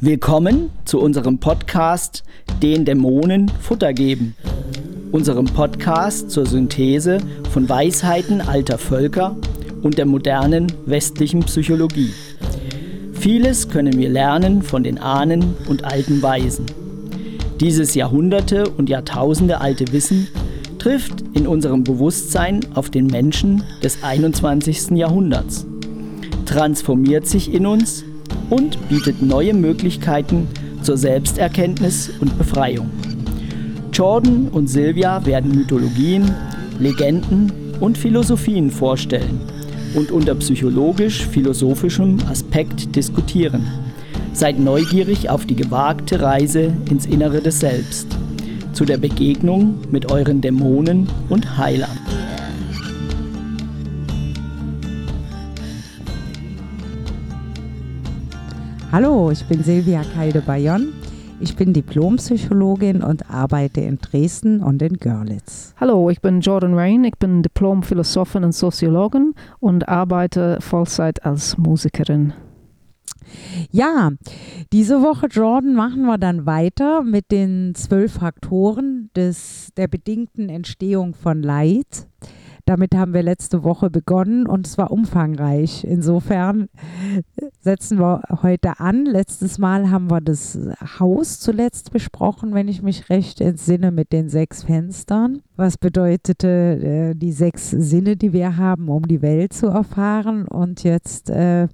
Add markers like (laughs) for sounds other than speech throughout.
Willkommen zu unserem Podcast Den Dämonen Futter geben. Unserem Podcast zur Synthese von Weisheiten alter Völker und der modernen westlichen Psychologie. Vieles können wir lernen von den Ahnen und alten Weisen. Dieses Jahrhunderte und Jahrtausende alte Wissen trifft in unserem Bewusstsein auf den Menschen des 21. Jahrhunderts, transformiert sich in uns und bietet neue Möglichkeiten zur Selbsterkenntnis und Befreiung. Jordan und Sylvia werden Mythologien, Legenden und Philosophien vorstellen und unter psychologisch-philosophischem Aspekt diskutieren. Seid neugierig auf die gewagte Reise ins Innere des Selbst, zu der Begegnung mit euren Dämonen und Heilern. Hallo, ich bin Silvia Kalde-Bayon. Ich bin Diplompsychologin und arbeite in Dresden und in Görlitz. Hallo, ich bin Jordan Rain. Ich bin Diplomphilosophin und Soziologin und arbeite Vollzeit als Musikerin. Ja, diese Woche, Jordan, machen wir dann weiter mit den zwölf Faktoren des, der bedingten Entstehung von Leid. Damit haben wir letzte Woche begonnen und es war umfangreich. Insofern setzen wir heute an. Letztes Mal haben wir das Haus zuletzt besprochen, wenn ich mich recht entsinne, mit den sechs Fenstern. Was bedeutete äh, die sechs Sinne, die wir haben, um die Welt zu erfahren. Und jetzt äh,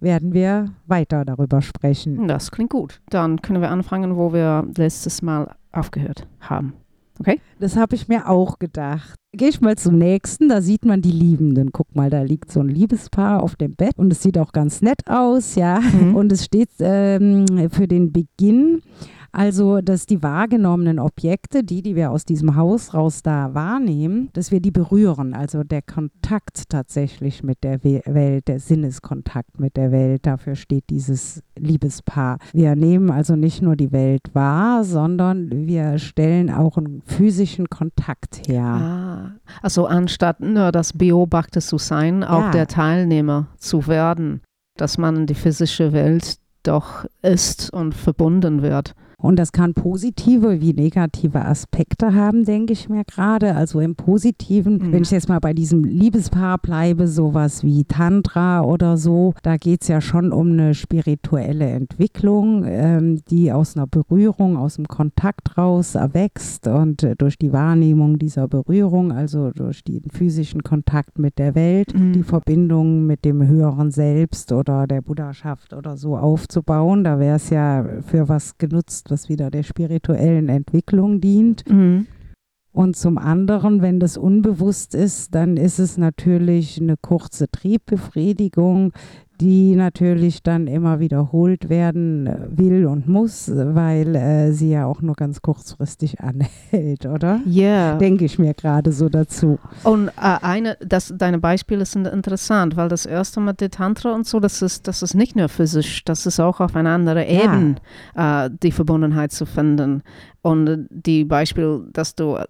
werden wir weiter darüber sprechen. Das klingt gut. Dann können wir anfangen, wo wir letztes Mal aufgehört haben. Okay? Das habe ich mir auch gedacht. Gehe ich mal zum nächsten, da sieht man die Liebenden. Guck mal, da liegt so ein Liebespaar auf dem Bett und es sieht auch ganz nett aus, ja. Mhm. Und es steht ähm, für den Beginn also, dass die wahrgenommenen Objekte, die, die wir aus diesem Haus raus da wahrnehmen, dass wir die berühren. Also der Kontakt tatsächlich mit der Welt, der Sinneskontakt mit der Welt, dafür steht dieses Liebespaar. Wir nehmen also nicht nur die Welt wahr, sondern wir stellen auch einen physischen Kontakt her. Ah, also anstatt nur das Beobachter zu sein, auch ja. der Teilnehmer zu werden, dass man die physische Welt doch ist und verbunden wird. Und das kann positive wie negative Aspekte haben, denke ich mir gerade. Also im Positiven, mhm. wenn ich jetzt mal bei diesem Liebespaar bleibe, sowas wie Tantra oder so, da geht es ja schon um eine spirituelle Entwicklung, ähm, die aus einer Berührung, aus dem Kontakt raus erwächst und äh, durch die Wahrnehmung dieser Berührung, also durch den physischen Kontakt mit der Welt, mhm. die Verbindung mit dem höheren Selbst oder der Buddhaschaft oder so aufzubauen. Da wäre es ja für was genutzt was wieder der spirituellen Entwicklung dient. Mhm. Und zum anderen, wenn das unbewusst ist, dann ist es natürlich eine kurze Triebbefriedigung, die natürlich dann immer wiederholt werden äh, will und muss, weil äh, sie ja auch nur ganz kurzfristig (laughs) anhält, oder? Ja. Yeah. Denke ich mir gerade so dazu. Und äh, eine, das, deine Beispiele sind interessant, weil das erste mit der Tantra und so, das ist, das ist nicht nur physisch, das ist auch auf einer anderen Ebene ja. äh, die Verbundenheit zu finden. Und die Beispiel, dass du, äh,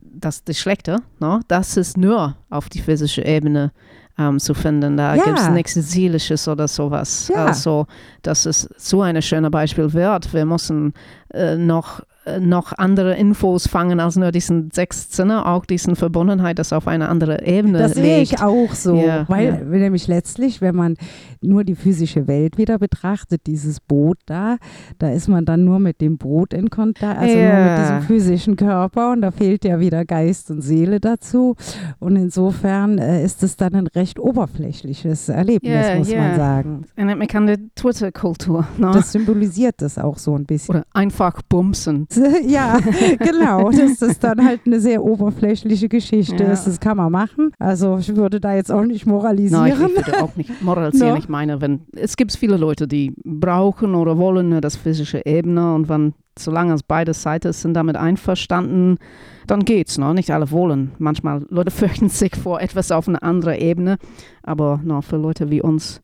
das, das Schlechte, no? das ist nur auf die physische Ebene ähm, zu finden. Da ja. gibt es nichts Seelisches oder sowas. Ja. Also, das ist so ein schönes Beispiel wert. Wir müssen äh, noch äh, noch andere Infos fangen als nur diesen sechs Sinne, auch diesen Verbundenheit, das auf eine andere Ebene Das sehe ich auch so, ja, weil nämlich letztlich, wenn man nur die physische Welt wieder betrachtet, dieses Boot da, da ist man dann nur mit dem Boot in Kontakt, also ja. nur mit diesem physischen Körper und da fehlt ja wieder Geist und Seele dazu und insofern äh, ist es dann ein recht oberflächliches Erlebnis, muss man sagen. Erinnert mich an die Twitter-Kultur. Ne? Das symbolisiert das auch so ein bisschen. Oder einfach bumsen. (laughs) ja, genau. Das ist dann halt eine sehr oberflächliche Geschichte. Ja. Das kann man machen. Also ich würde da jetzt auch nicht moralisieren. Nein, ich würde auch nicht (laughs) moralisieren. no. Ich meine, wenn es gibt viele Leute, die brauchen oder wollen das physische Ebene und wenn solange es beide Seiten sind damit einverstanden, dann geht's. Ne? Nicht alle wollen. Manchmal Leute (laughs) fürchten sich vor etwas auf einer anderen Ebene, aber no, für Leute wie uns,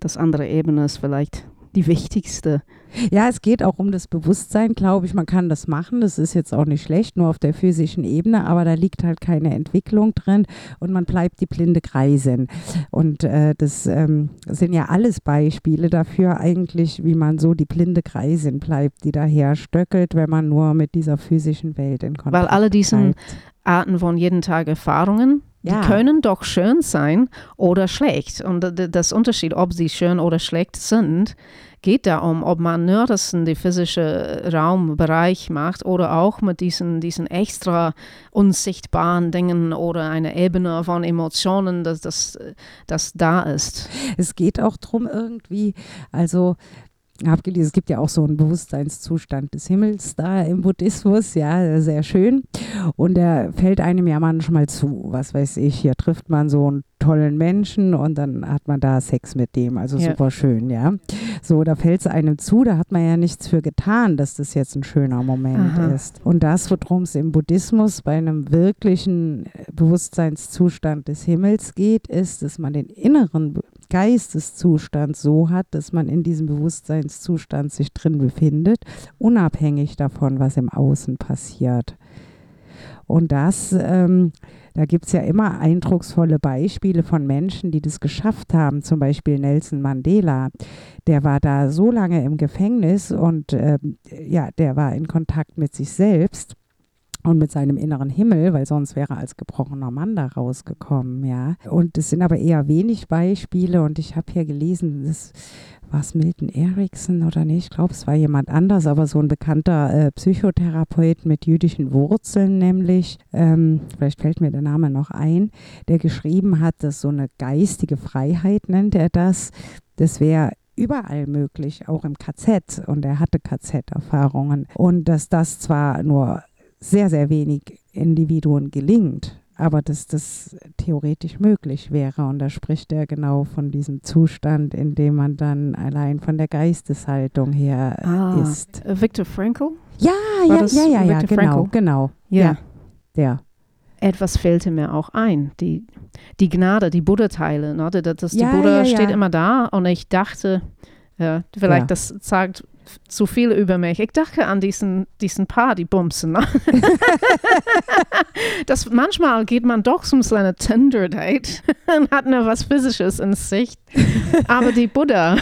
das andere Ebene ist vielleicht die wichtigste. Ja, es geht auch um das Bewusstsein, glaube ich. Man kann das machen. Das ist jetzt auch nicht schlecht, nur auf der physischen Ebene, aber da liegt halt keine Entwicklung drin und man bleibt die blinde Greisin. Und äh, das ähm, sind ja alles Beispiele dafür, eigentlich, wie man so die blinde Greisin bleibt, die daher stöckelt, wenn man nur mit dieser physischen Welt in Kontakt Weil alle diesen bleibt. Arten von jeden Tag Erfahrungen, Ja. die können doch schön sein oder schlecht. Und d- das Unterschied, ob sie schön oder schlecht sind, geht darum, ob man nur das in die physische Raumbereich macht oder auch mit diesen, diesen extra unsichtbaren Dingen oder eine Ebene von Emotionen, dass das, das da ist. Es geht auch darum, irgendwie, also habe gelesen, es gibt ja auch so einen Bewusstseinszustand des Himmels da im Buddhismus, ja, sehr schön. Und der fällt einem ja manchmal zu. Was weiß ich, hier trifft man so einen tollen Menschen und dann hat man da Sex mit dem. Also Ja. super schön, ja. So, da fällt es einem zu, da hat man ja nichts für getan, dass das jetzt ein schöner Moment Aha. ist. Und das, worum es im Buddhismus bei einem wirklichen äh, Bewusstseinszustand des Himmels geht, ist, dass man den inneren Geisteszustand so hat, dass man in diesem Bewusstseinszustand sich drin befindet, unabhängig davon, was im Außen passiert. Und das, ähm, da gibt es ja immer eindrucksvolle Beispiele von Menschen, die das geschafft haben. Zum Beispiel Nelson Mandela. Der war da so lange im Gefängnis und ähm, ja, der war in Kontakt mit sich selbst und mit seinem inneren Himmel, weil sonst wäre er als gebrochener Mann da rausgekommen, ja. Und es sind aber eher wenig Beispiele. Und ich habe hier gelesen, das war es Milton Erickson oder nicht, ich glaube, es war jemand anders, aber so ein bekannter äh, Psychotherapeut mit jüdischen Wurzeln nämlich, ähm, vielleicht fällt mir der Name noch ein, der geschrieben hat, dass so eine geistige Freiheit nennt er das, das wäre überall möglich, auch im KZ und er hatte KZ-Erfahrungen und dass das zwar nur sehr, sehr wenig Individuen gelingt, aber dass das theoretisch möglich wäre. Und da spricht er genau von diesem Zustand, in dem man dann allein von der Geisteshaltung her Ah. ist. Viktor Frankl? Ja, War ja, ja, ja, ja, Viktor genau, Frankl? genau. Ja. Ja, der. Etwas fehlte mir auch ein. Die, die Gnade, die Buddha-Teile. Ne? Das, das, die Ja, Buddha ja, steht immer da und ich dachte, ja, vielleicht das sagt zu viel über mich. Ich dachte an diesen, diesen Paar, die bumsen. Ne? (laughs) das, manchmal geht man doch zum so einer Tinder-Date und hat nur was Physisches in Sicht. Aber die Buddha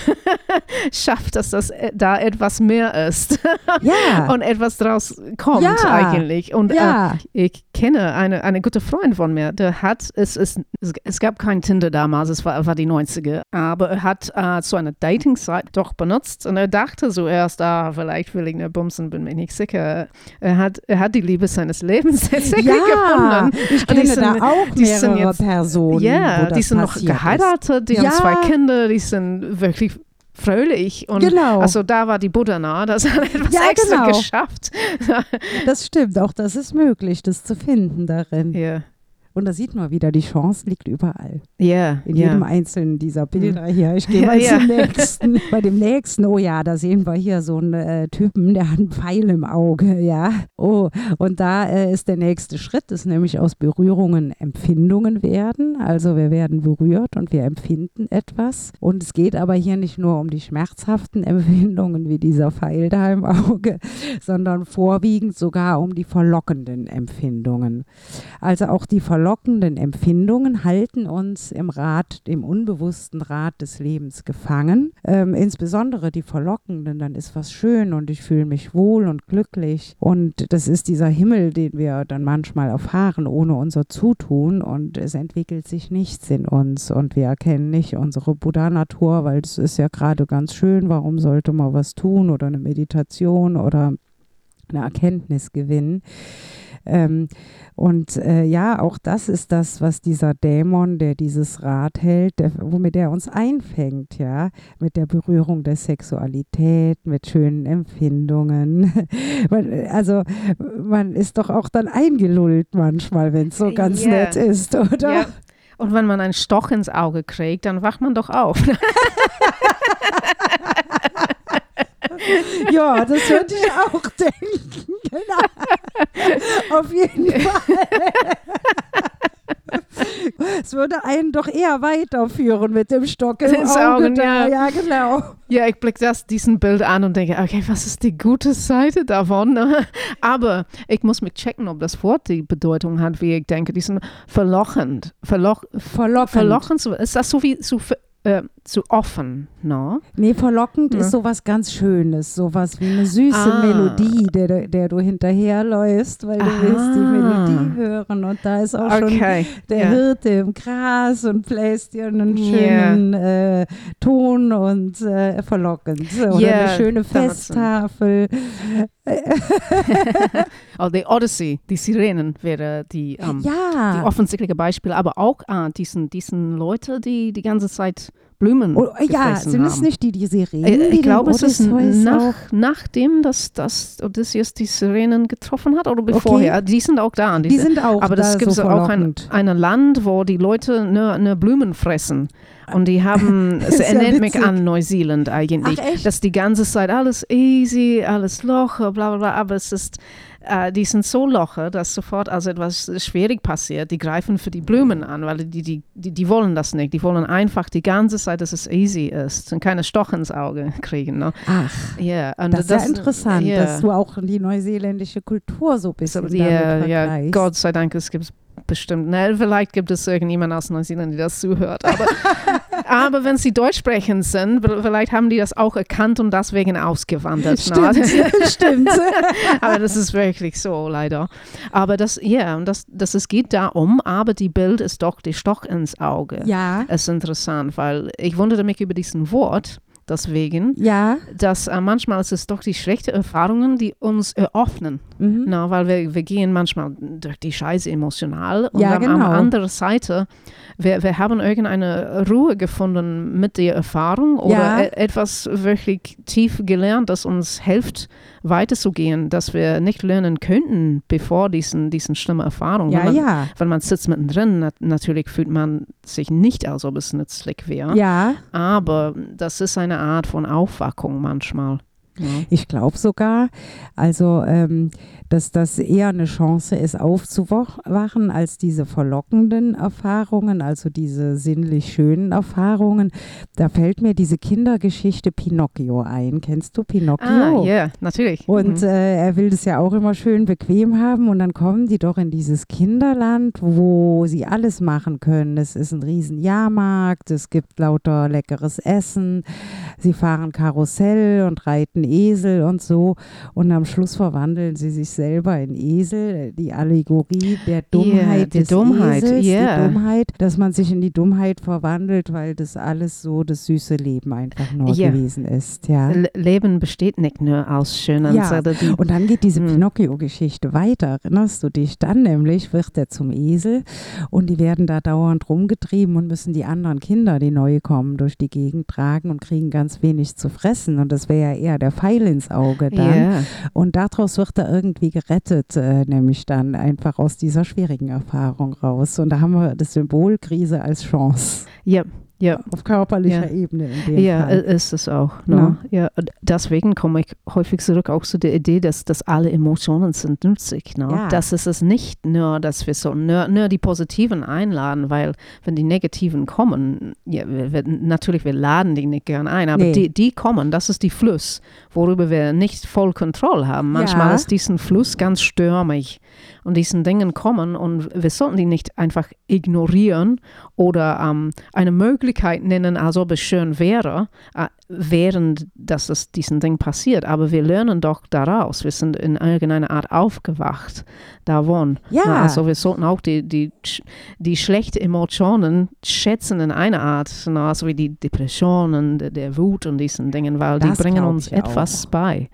(laughs) schafft, dass das äh, da etwas mehr ist Ja, (laughs) und etwas draus kommt Ja. eigentlich. Und äh, ja, ich kenne eine, eine gute Freund von mir, der hat, es, es, es, gab kein Tinder damals, es war, war die 90er, aber er hat äh, so eine Dating-Site doch benutzt und er dachte zuerst, ah, vielleicht will ich eine Bumsen, bin mir nicht sicher. Er hat, er hat die Liebe seines Lebens jetzt ja. gefunden. Ich kenne sind- da auch die sind mehrere jetzt- Personen, Ja, das die sind noch geheiratet, die haben Ja. zwei Kinder, die sind wirklich fröhlich und Genau. also da war die Buddha nah, das hat etwas Ja, extra genau. geschafft. Das stimmt, auch das ist möglich, das zu finden darin. Ja, Und da sieht man wieder, die Chance liegt überall. ja, In ja. jedem einzelnen dieser Bilder hier. Ich gehe Ja, mal ja. zum nächsten. (laughs) Bei dem nächsten, oh ja, da sehen wir hier so einen äh, Typen, der hat einen Pfeil im Auge, ja. Oh, und da äh, ist der nächste Schritt, dass nämlich aus Berührungen Empfindungen werden. Also wir werden berührt und wir empfinden etwas. Und es geht aber hier nicht nur um die schmerzhaften (laughs) Empfindungen wie dieser Pfeil da im Auge, sondern vorwiegend sogar um die verlockenden Empfindungen. Also auch die verlockenden Empfindungen halten uns im Rad, im unbewussten Rad des Lebens gefangen. Ähm, insbesondere die verlockenden, dann ist was schön und ich fühle mich wohl und glücklich. Und das ist dieser Himmel, den wir dann manchmal erfahren, ohne unser Zutun. Und es entwickelt sich nichts in uns und wir erkennen nicht unsere Buddha-Natur, weil es ist ja gerade ganz schön, warum sollte man was tun oder eine Meditation oder eine Erkenntnis gewinnen. Ähm, und äh, ja, auch das ist das, was dieser Dämon, der dieses Rad hält, der, womit er uns einfängt, ja, mit der Berührung der Sexualität, mit schönen Empfindungen. (laughs) Man, also man ist doch auch dann eingelullt manchmal, wenn es so ganz Ja. nett ist, oder? Ja. Und wenn man einen Stoch ins Auge kriegt, dann wacht man doch auf. (laughs) (laughs) Ja, das würde ich auch (laughs) denken. Genau. Auf jeden (laughs) Fall. es würde einen doch eher weiterführen mit dem Stock im Ins Auge. Augen, ja. ja, genau. Ja, ich blicke das diesen Bild an und denke, okay, was ist die gute Seite davon? Aber ich muss mich checken, ob das Wort die Bedeutung hat, wie ich denke. Diesen verlochend, verloch, verlochend, so- ist das so wie zu, äh, zu offen, no? Nee, verlockend Ja. ist sowas ganz Schönes, sowas wie eine süße Ah. Melodie, der, der du hinterherläufst, weil du willst die Ah. Melodie hören und da ist auch schon Okay. der ja. Hirte im Gras und bläst dir einen schönen äh, Ton und äh, verlockend. Oder Ja, eine schöne Festtafel. (laughs) Oh, die Odyssey, die Sirenen wäre die, ähm, die ja. offensichtliche Beispiel, aber auch äh, diesen, diesen Leute, die die ganze Zeit Blumen Oh, ja, sind es nicht die, die Sirenen? Äh, Ich glaube, es ist nach, nachdem, dass, dass Odysseus die Sirenen getroffen hat oder Okay. bevorher. Die sind auch da. Die sind auch aber das da gibt so auch ein, ein Land, wo die Leute nur, nur Blumen fressen. Und die haben, (laughs) es Ist ja erinnert mich an Neuseeland eigentlich. Ach? Dass die ganze Zeit alles easy, alles locker, bla bla bla. Aber es ist, äh, die sind so locker, dass sofort, als etwas schwierig passiert, die greifen für die Blumen an, weil die, die, die, die wollen das nicht. Die wollen einfach die ganze Zeit, dass es easy ist und keine Stoch ins Auge (laughs) kriegen. Ne? Ach, Ja, und das ist ja interessant, ja. dass du auch die neuseeländische Kultur so ein bisschen ja, vergleichst. Gott sei Dank, es gibt bestimmt, ne, vielleicht gibt es irgendjemand aus Neuseeland, die das zuhört, aber, (laughs) aber wenn sie deutsch sprechen sind, vielleicht haben die das auch erkannt und deswegen ausgewandert. Stimmt, Ne? (laughs) stimmt. aber das ist wirklich so, leider. Aber das, ja, und das, das, es geht darum, aber die Bild ist doch die Stoch ins Auge. Ja, Es ist interessant, weil ich wunderte mich über diesen Wort, deswegen, ja. dass äh, manchmal ist es doch die schlechten Erfahrungen, die uns eröffnen. Mhm. Na, weil wir, wir gehen manchmal durch die Scheiße emotional und Ja, dann genau. am anderen Seite, wir, wir haben irgendeine Ruhe gefunden mit der Erfahrung oder Ja. e etwas wirklich tief gelernt, das uns hilft, weiterzugehen, dass wir nicht lernen könnten, bevor diesen, diesen schlimmen Erfahrungen. Ja, wenn, man, ja. wenn man sitzt mittendrin, nat natürlich fühlt man sich nicht, als ob es nützlich wäre. Ja, Aber das ist eine Art von Aufwachung manchmal. Ja. ich glaube sogar, also, ähm, dass das eher eine Chance ist, aufzuwachen, als diese verlockenden Erfahrungen, also diese sinnlich schönen Erfahrungen. Da fällt mir diese Kindergeschichte Pinocchio ein. Kennst du Pinocchio? Ah, ja, natürlich. Und Mhm. äh, er will das ja auch immer schön bequem haben und dann kommen die doch in dieses Kinderland, wo sie alles machen können. Es ist ein riesen Jahrmarkt, es gibt lauter leckeres Essen, sie fahren Karussell und reiten Esel und so und am Schluss verwandeln sie sich selber in Esel. Die Allegorie der Dummheit die des Dummheit, Esels, yeah. die Dummheit, dass man sich in die Dummheit verwandelt, weil das alles so das süße Leben einfach nur Ja. gewesen ist. Ja. Le- Leben besteht nicht nur aus schönen Ja, Sachen. Und dann geht diese Hm. Pinocchio-Geschichte weiter. Erinnerst du dich? Dann nämlich wird er zum Esel und die werden da dauernd rumgetrieben und müssen die anderen Kinder, die neu kommen, durch die Gegend tragen und kriegen ganz wenig zu fressen. Und das wäre ja eher der Pfeil ins Auge dann. Ja. Und daraus wird er irgendwie gerettet, äh, nämlich dann einfach aus dieser schwierigen Erfahrung raus. Und da haben wir das Symbol Krise als Chance Ja, ja. auf körperlicher Ja. Ebene Ja, Fall. ist es auch. Ne? Ja, deswegen komme ich häufig zurück auch zu der Idee, dass, dass alle Emotionen sind nützlich. Ne? Ja. Das ist es nicht nur, dass wir so nur, nur die positiven einladen, weil wenn die negativen kommen, ja, wir, wir, natürlich, wir laden die nicht gern ein, aber Nee. die, die kommen, das ist die Fluss, worüber wir nicht voll Kontrolle haben. Manchmal ist diesen Fluss ganz stürmig und diesen Dingen kommen und wir sollten die nicht einfach ignorieren oder ähm, eine Möglichkeit nennen, als ob es schön wäre, äh, während dass es diesen Ding passiert. Aber wir lernen doch daraus. Wir sind in irgendeiner Art aufgewacht davon. Ja. Na, also wir sollten auch die, die, die schlechten Emotionen schätzen in einer Art, na, also wie die Depressionen, der, der Wut und diesen Dingen, weil Das die bringen uns etwas auch. bei.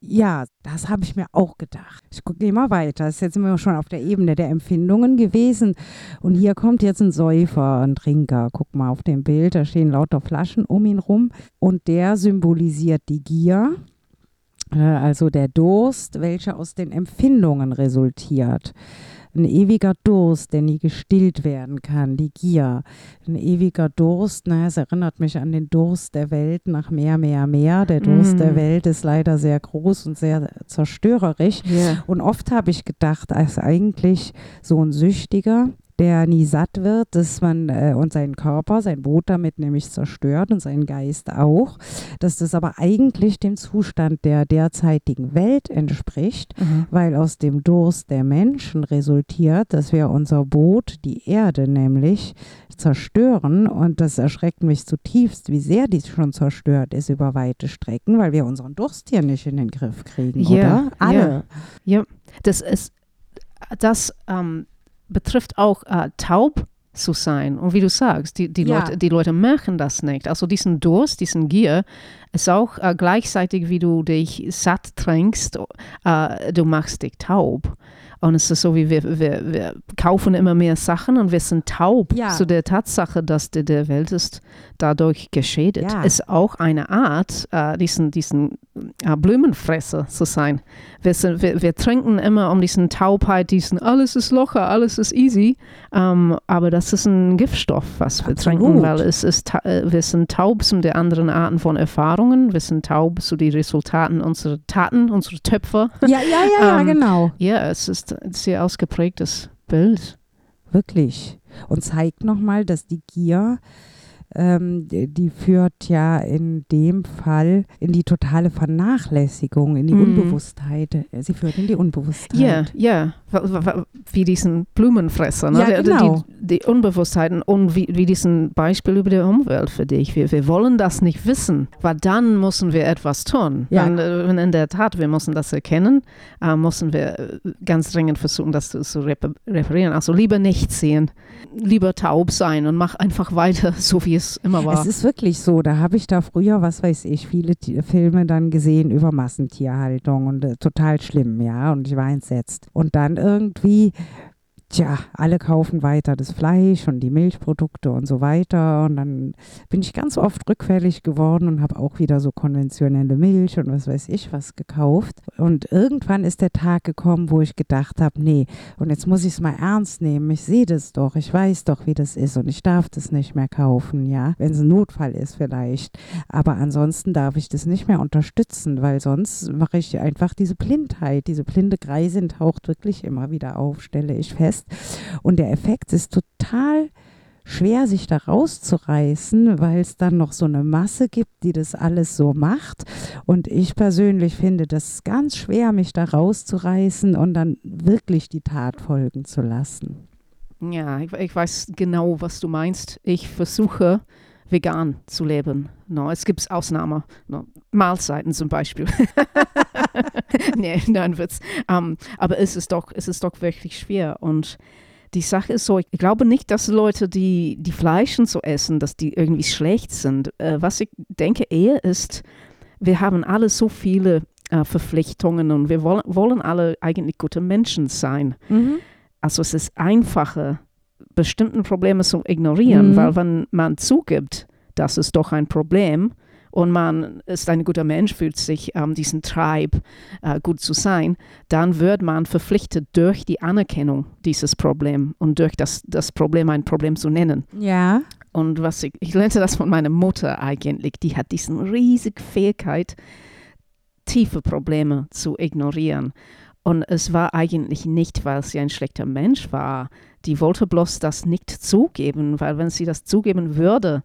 Ja, das habe ich mir auch gedacht. Ich gehe mal weiter. Das ist jetzt wir schon auf der Ebene der Empfindungen gewesen. Und hier kommt jetzt ein Säufer, ein Trinker. Guck mal auf dem Bild, da stehen lauter Flaschen um ihn rum. Und der symbolisiert die Gier, äh, also der Durst, welcher aus den Empfindungen resultiert. Ein ewiger Durst, der nie gestillt werden kann, die Gier. Ein ewiger Durst, na, es erinnert mich an den Durst der Welt nach mehr, mehr, mehr. Der Durst Mm. der Welt ist leider sehr groß und sehr zerstörerisch. Ja. Und oft habe ich gedacht, als eigentlich so ein Süchtiger, der nie satt wird, dass man äh, und seinen Körper, sein Boot damit nämlich zerstört und seinen Geist auch, dass das aber eigentlich dem Zustand der derzeitigen Welt entspricht, mhm. weil aus dem Durst der Menschen resultiert, dass wir unser Boot, die Erde nämlich, zerstören und das erschreckt mich zutiefst, wie sehr dies schon zerstört ist über weite Strecken, weil wir unseren Durst hier nicht in den Griff kriegen, ja, oder? Alle. Ja, ja. das ist das ähm, betrifft auch äh, taub zu sein. Und wie du sagst, die, die, ja. Leute, die Leute merken das nicht. Also diesen Durst, diesen Gier ist auch äh, gleichzeitig, wie du dich satt trinkst, äh, du machst dich taub. Und es ist so, wie wir, wir, wir kaufen immer mehr Sachen und wir sind taub ja. zu der Tatsache, dass die, der Welt ist dadurch geschädigt. Ja. Ist auch eine Art, äh, diesen, diesen äh, Blumenfresser zu sein. Wir, sind, wir, wir, trinken immer um diesen Taubheit, diesen alles ist locker, alles ist easy. Ähm, aber das ist ein Giftstoff, was wir Absolut. trinken, weil es ist, äh, wir sind taub zu den anderen Arten von Erfahrungen. Wir sind taub zu den Resultaten unserer Taten, unserer Töpfe. Ja, ja, ja, (laughs) ähm, ja genau. Ja, es ist ein sehr ausgeprägtes Bild. Wirklich. Und zeigt nochmal, dass die Gier ähm, die führt ja in dem Fall in die totale Vernachlässigung, in die mm. Unbewusstheit. Sie führt in die Unbewusstheit. Ja, ja, wie diesen Blumenfresser, ne? ja, genau. die, die Unbewusstheiten und wie, wie diesen Beispiel über die Umwelt für dich. Wir, wir wollen das nicht wissen, weil dann müssen wir etwas tun. Ja. Und, äh, in der Tat, wir müssen das erkennen, äh, müssen wir äh, ganz dringend versuchen, das zu, zu reparieren. Also lieber nicht sehen, lieber taub sein und mach einfach weiter, (laughs) so wie es immer war. Es ist wirklich so. Da habe ich da früher, was weiß ich, viele T Filme dann gesehen über Massentierhaltung und äh, total schlimm, ja. Und ich war entsetzt. Und dann irgendwie tja, alle kaufen weiter das Fleisch und die Milchprodukte und so weiter. Und dann bin ich ganz oft rückfällig geworden und habe auch wieder so konventionelle Milch und was weiß ich was gekauft. Und irgendwann ist der Tag gekommen, wo ich gedacht habe, nee, und jetzt muss ich es mal ernst nehmen. Ich sehe das doch, ich weiß doch, wie das ist und ich darf das nicht mehr kaufen, ja, wenn es ein Notfall ist vielleicht. Aber ansonsten darf ich das nicht mehr unterstützen, weil sonst mache ich einfach diese Blindheit, diese blinde Greisin taucht wirklich immer wieder auf, stelle ich fest lässt. Und der Effekt ist total schwer, sich da rauszureißen, weil es dann noch so eine Masse gibt, die das alles so macht. Und ich persönlich finde das ganz schwer, mich da rauszureißen und dann wirklich die Tat folgen zu lassen. Ja, ich, ich weiß genau, was du meinst. Ich versuche vegan zu leben. No, es gibt Ausnahmen. No, Mahlzeiten zum Beispiel. (laughs) (laughs) nee, nein, Witz. Um, ähm, aber es ist, doch, es ist doch wirklich schwer. Und die Sache ist so, ich glaube nicht, dass Leute, die, die Fleischen so essen, dass die irgendwie schlecht sind. Äh, was ich denke eher ist, wir haben alle so viele äh, Verpflichtungen und wir wollen, wollen alle eigentlich gute Menschen sein. Mhm. Also es ist einfacher, bestimmten Probleme zu ignorieren, mhm. weil wenn man zugibt, das ist doch ein Problem und man ist ein guter Mensch, fühlt sich ähm, diesen Tribe äh, gut zu sein, dann wird man verpflichtet durch die Anerkennung dieses Problems und durch das, das Problem ein Problem zu nennen. Ja. Und was ich, ich lernte das von meiner Mutter eigentlich, die hat diese riesige Fähigkeit, tiefe Probleme zu ignorieren. Und es war eigentlich nicht, weil sie ein schlechter Mensch war. Die wollte bloß das nicht zugeben, weil wenn sie das zugeben würde,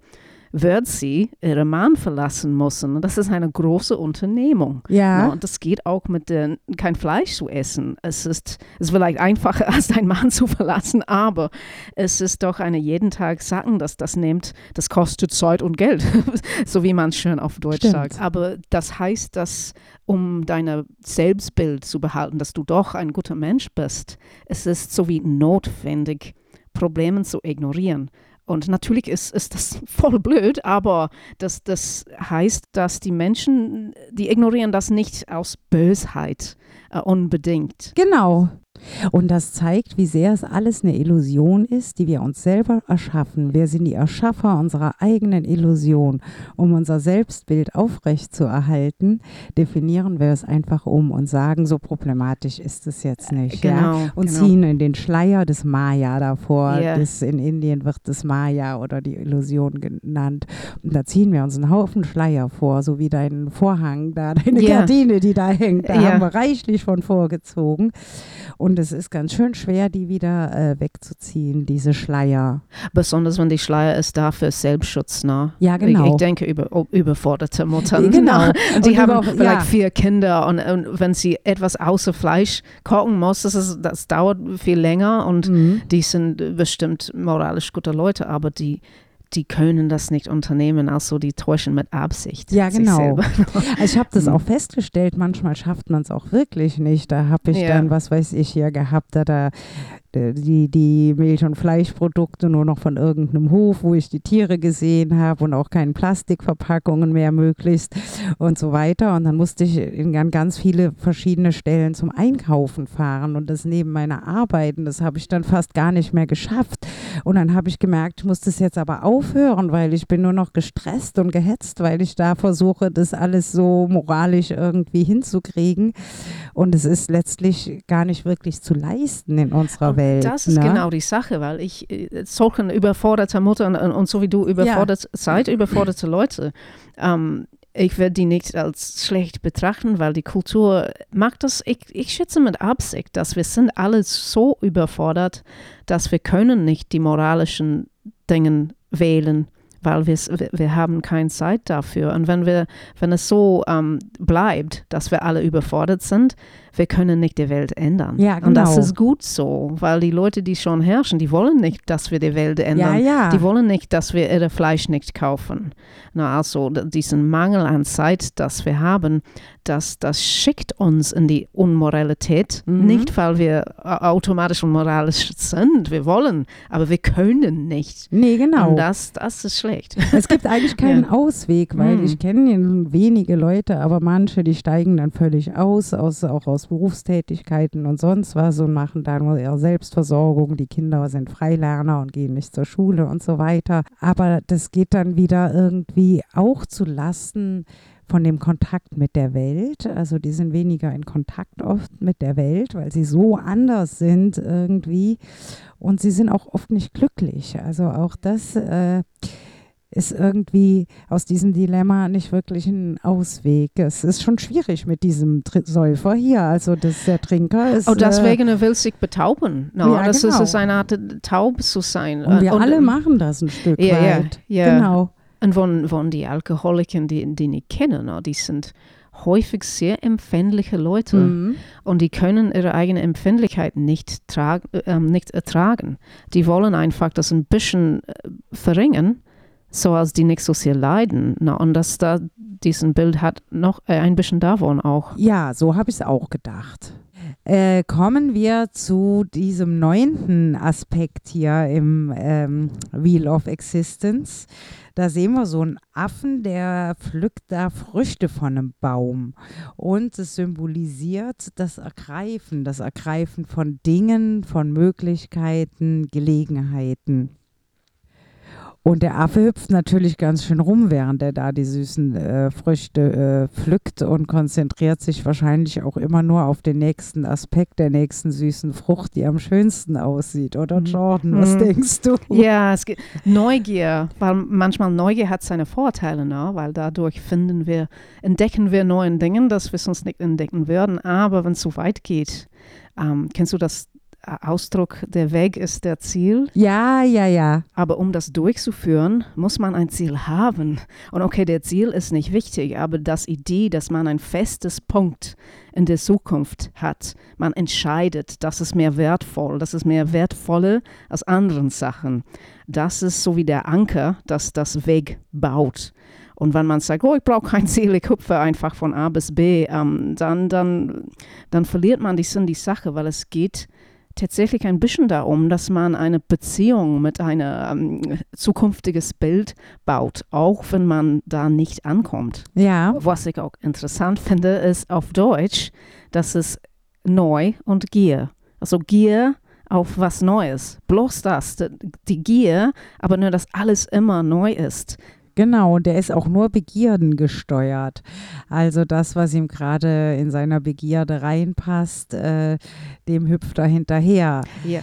wird sie ihren Mann verlassen müssen. Das ist eine große Unternehmung. Ja. Und das geht auch mit den, kein Fleisch zu essen. Es ist, es ist vielleicht einfacher, (laughs) als deinen Mann zu verlassen, aber es ist doch eine jeden Tag Sachen, dass das nimmt, das kostet Zeit und Geld, (laughs) so wie man es schön auf Deutsch Stimmt. sagt. Aber das heißt, dass um dein Selbstbild zu behalten, dass du doch ein guter Mensch bist, es ist so wie notwendig, Probleme zu ignorieren. Und natürlich ist, ist das (laughs) voll blöd, aber das, das heißt, dass die Menschen, die ignorieren das nicht aus Bösheit äh, unbedingt. Genau. Und das zeigt, wie sehr es alles eine Illusion ist, die wir uns selber erschaffen. Wir sind die Erschaffer unserer eigenen Illusion. Um unser Selbstbild aufrechtzuerhalten, definieren wir es einfach um und sagen, so problematisch ist es jetzt nicht. Genau, ja? Und genau. ziehen in den Schleier des Maya davor. Yeah. Das in Indien wird das Maya oder die Illusion genannt. Und da ziehen wir uns einen Haufen Schleier vor, so wie dein Vorhang da, deine yeah. Gardine, die da hängt. Da yeah. haben wir reichlich von vorgezogen. Und Und es ist ganz schön schwer, die wieder äh, wegzuziehen, diese Schleier. Besonders wenn die Schleier ist da für Selbstschutz, ne? Ja, genau. Ich, ich denke über oh, überforderte Muttern. Genau. Ne? Und die Und haben über- vielleicht ja. vier Kinder und, und wenn sie etwas außer Fleisch kochen muss, das, ist, das dauert viel länger und Mhm. die sind bestimmt moralisch gute Leute, aber die, die können das nicht unternehmen, also die täuschen mit Absicht. Ja, genau. (laughs) Also ich habe das Mhm. auch festgestellt, manchmal schafft man es auch wirklich nicht. Da habe ich Ja. dann, was weiß ich, hier gehabt, da, da die, die Milch- und Fleischprodukte nur noch von irgendeinem Hof, wo ich die Tiere gesehen habe und auch keine Plastikverpackungen mehr möglichst und so weiter. Und dann musste ich in an ganz viele verschiedene Stellen zum Einkaufen fahren und das neben meiner Arbeit. Und das habe ich dann fast gar nicht mehr geschafft. Und dann habe ich gemerkt, ich muss das jetzt aber aufhören, weil ich bin nur noch gestresst und gehetzt, weil ich da versuche, das alles so moralisch irgendwie hinzukriegen. Und es ist letztlich gar nicht wirklich zu leisten in unserer Welt. Das ist ne? genau die Sache, weil ich äh, solchen überforderte Mutter und, und so wie du überfordert seid, überforderte Leute, ähm, ich werde die nicht als schlecht betrachten, weil die Kultur macht das, ich, ich schätze mit Absicht, dass wir sind alle so überfordert, dass wir können nicht die moralischen Dinge wählen, weil wir, wir haben keine Zeit dafür. Und wenn wir, wenn es so ähm, bleibt, dass wir alle überfordert sind, wir können nicht die Welt ändern. Ja, Und das genau. ist gut so, weil die Leute, die schon herrschen, die wollen nicht, dass wir die Welt ändern. Ja, ja. Die wollen nicht, dass wir ihr Fleisch nicht kaufen. Na, also diesen Mangel an Zeit, das wir haben, das, das schickt uns in die Unmoralität. Mhm. Nicht, weil wir äh, automatisch unmoralisch sind. Wir wollen, aber wir können nicht. Nee, genau. Und das, das ist schlecht. (laughs) Es gibt eigentlich keinen Ja. Ausweg, weil Hm. ich kenne wenige Leute, aber manche, die steigen dann völlig aus, aus auch aus Berufstätigkeiten und sonst was und machen dann nur ihre Selbstversorgung. Die Kinder sind Freilerner und gehen nicht zur Schule und so weiter. Aber das geht dann wieder irgendwie auch zu Lasten von dem Kontakt mit der Welt. Also die sind weniger in Kontakt oft mit der Welt, weil sie so anders sind irgendwie. Und sie sind auch oft nicht glücklich. Also auch das äh, ist irgendwie aus diesem Dilemma nicht wirklich ein Ausweg. Es ist schon schwierig mit diesem Tr Säufer hier. Also das, der Trinker ist. Oh, äh, deswegen er will sich betauben. No, Ja, das genau. ist eine Art taub zu sein. und wir Und- alle machen das ein Stück ja, weit. ja. Genau. Und von, von die Alkoholiker, die, die ich kenne, no, die sind häufig sehr empfindliche Leute. Mhm. Und die können ihre eigene Empfindlichkeit nicht, trag, ähm, nicht ertragen. Die wollen einfach das ein bisschen äh, verringern, so als die nicht so sehr leiden. Na, und dass da diesen Bild hat noch äh, ein bisschen davon auch. Ja, so habe ich es auch gedacht. Äh, kommen wir zu diesem neunten Aspekt hier im ähm, Wheel of Existence. Da sehen wir so einen Affen, der pflückt da Früchte von einem Baum. Und es symbolisiert das Ergreifen, das Ergreifen von Dingen, von Möglichkeiten, Gelegenheiten. Und der Affe hüpft natürlich ganz schön rum, während er da die süßen äh, Früchte äh, pflückt und konzentriert sich wahrscheinlich auch immer nur auf den nächsten Aspekt der nächsten süßen Frucht, die am schönsten aussieht. Oder Mhm. Jordan, was Mhm. denkst du? Ja, es gibt Neugier, weil manchmal Neugier hat seine Vorteile, ne? weil dadurch finden wir, entdecken wir neue Dinge, das wir sonst nicht entdecken würden. Aber wenn es so weit geht, ähm, kennst du das Ausdruck, der Weg ist der Ziel? Ja, ja, ja. Aber um das durchzuführen, muss man ein Ziel haben. Und okay, der Ziel ist nicht wichtig, aber das Idee, dass man ein festes Punkt in der Zukunft hat, man entscheidet, das ist mehr wertvoll, das ist mehr wertvoller als anderen Sachen. Das ist so wie der Anker, das das Weg baut. Und wenn man sagt, oh, ich brauche kein Ziel, ich hüpfe einfach von A bis B, ähm, dann, dann, dann verliert man die Sinn die Sache, weil es geht tatsächlich ein bisschen darum, dass man eine Beziehung mit einem ähm, zukünftiges Bild baut, auch wenn man da nicht ankommt. Ja, Was ich auch interessant finde, ist auf Deutsch, dass es neu und Gier. Also Gier auf was Neues. Bloß das, die- die Gier, aber nur, dass alles immer neu ist. Genau. Und der ist auch nur Begierden gesteuert. Also das, was ihm gerade in seiner Begierde reinpasst, äh, dem hüpft er hinterher. Ja.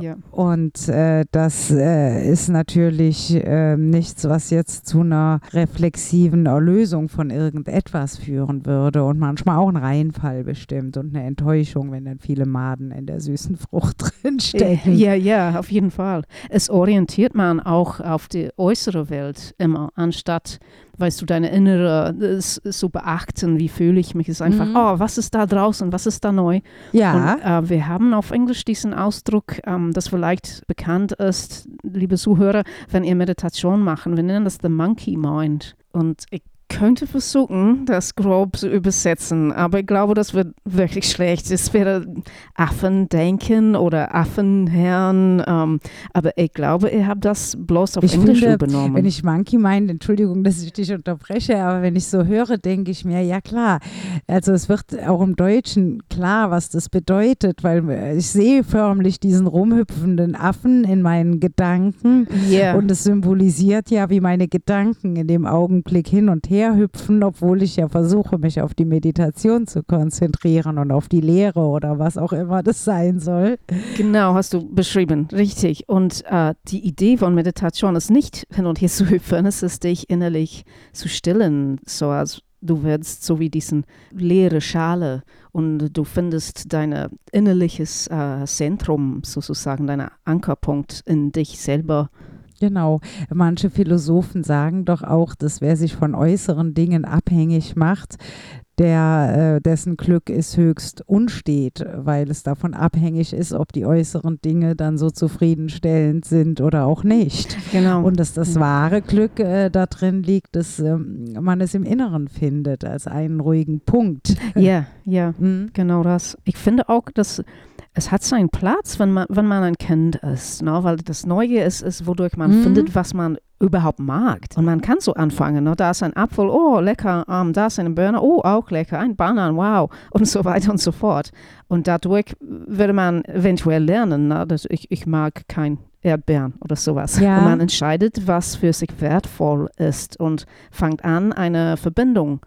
Ja. Und äh, das äh, ist natürlich äh, nichts, was jetzt zu einer reflexiven Erlösung von irgendetwas führen würde und manchmal auch ein Reinfall bestimmt und eine Enttäuschung, wenn dann viele Maden in der süßen Frucht (laughs) drinstecken. Ja, ja, auf jeden Fall. Es orientiert man auch auf die äußere Welt immer, anstatt weißt du, deine innere so beachten, wie fühle ich mich, ist einfach, mhm. oh, was ist da draußen, was ist da neu? Ja. Und, äh, wir haben auf Englisch diesen Ausdruck, ähm, das vielleicht bekannt ist, liebe Zuhörer, wenn ihr Meditation machen, wir nennen das the monkey mind. Und ich könnte versuchen, das grob zu übersetzen, aber ich glaube, das wird wirklich schlecht. Es wäre Affendenken oder Affenherren, ähm, aber ich glaube, ihr habt das bloß auf ich Englisch finde, übernommen. Wenn ich Monkey meine, Entschuldigung, dass ich dich unterbreche, aber wenn ich so höre, denke ich mir, ja klar, also es wird auch im Deutschen klar, was das bedeutet, weil ich sehe förmlich diesen rumhüpfenden Affen in meinen Gedanken yeah. und es symbolisiert ja, wie meine Gedanken in dem Augenblick hin und her hüpfen, obwohl ich ja versuche, mich auf die Meditation zu konzentrieren und auf die Lehre oder was auch immer das sein soll. Genau, hast du beschrieben, richtig. Und äh, die Idee von Meditation ist nicht hin und her zu hüpfen, es ist dich innerlich zu stillen, so als du wirst so wie diesen leere Schale und du findest dein innerliches äh, Zentrum sozusagen, dein Ankerpunkt in dich selber Genau. Manche Philosophen sagen doch auch, dass wer sich von äußeren Dingen abhängig macht, der, äh, dessen Glück ist höchst unstet, weil es davon abhängig ist, ob die äußeren Dinge dann so zufriedenstellend sind oder auch nicht. Genau. Und dass das wahre Glück äh, da drin liegt, dass ähm, man es im Inneren findet, als einen ruhigen Punkt. Ja, ja, mhm. genau das. Ich finde auch, dass es hat seinen Platz, wenn man, wenn man ein Kind ist, ne? weil das Neue ist, ist, wodurch man mhm. findet, was man überhaupt mag. Und man kann so anfangen, ne? da ist ein Apfel, oh lecker, um, da ist eine Birne, oh auch lecker, ein Banan, wow und so weiter und so fort. Und dadurch würde man eventuell lernen, ne? dass ich, ich mag kein Erdbeeren oder sowas. Ja. Und man entscheidet, was für sich wertvoll ist und fängt an, eine Verbindung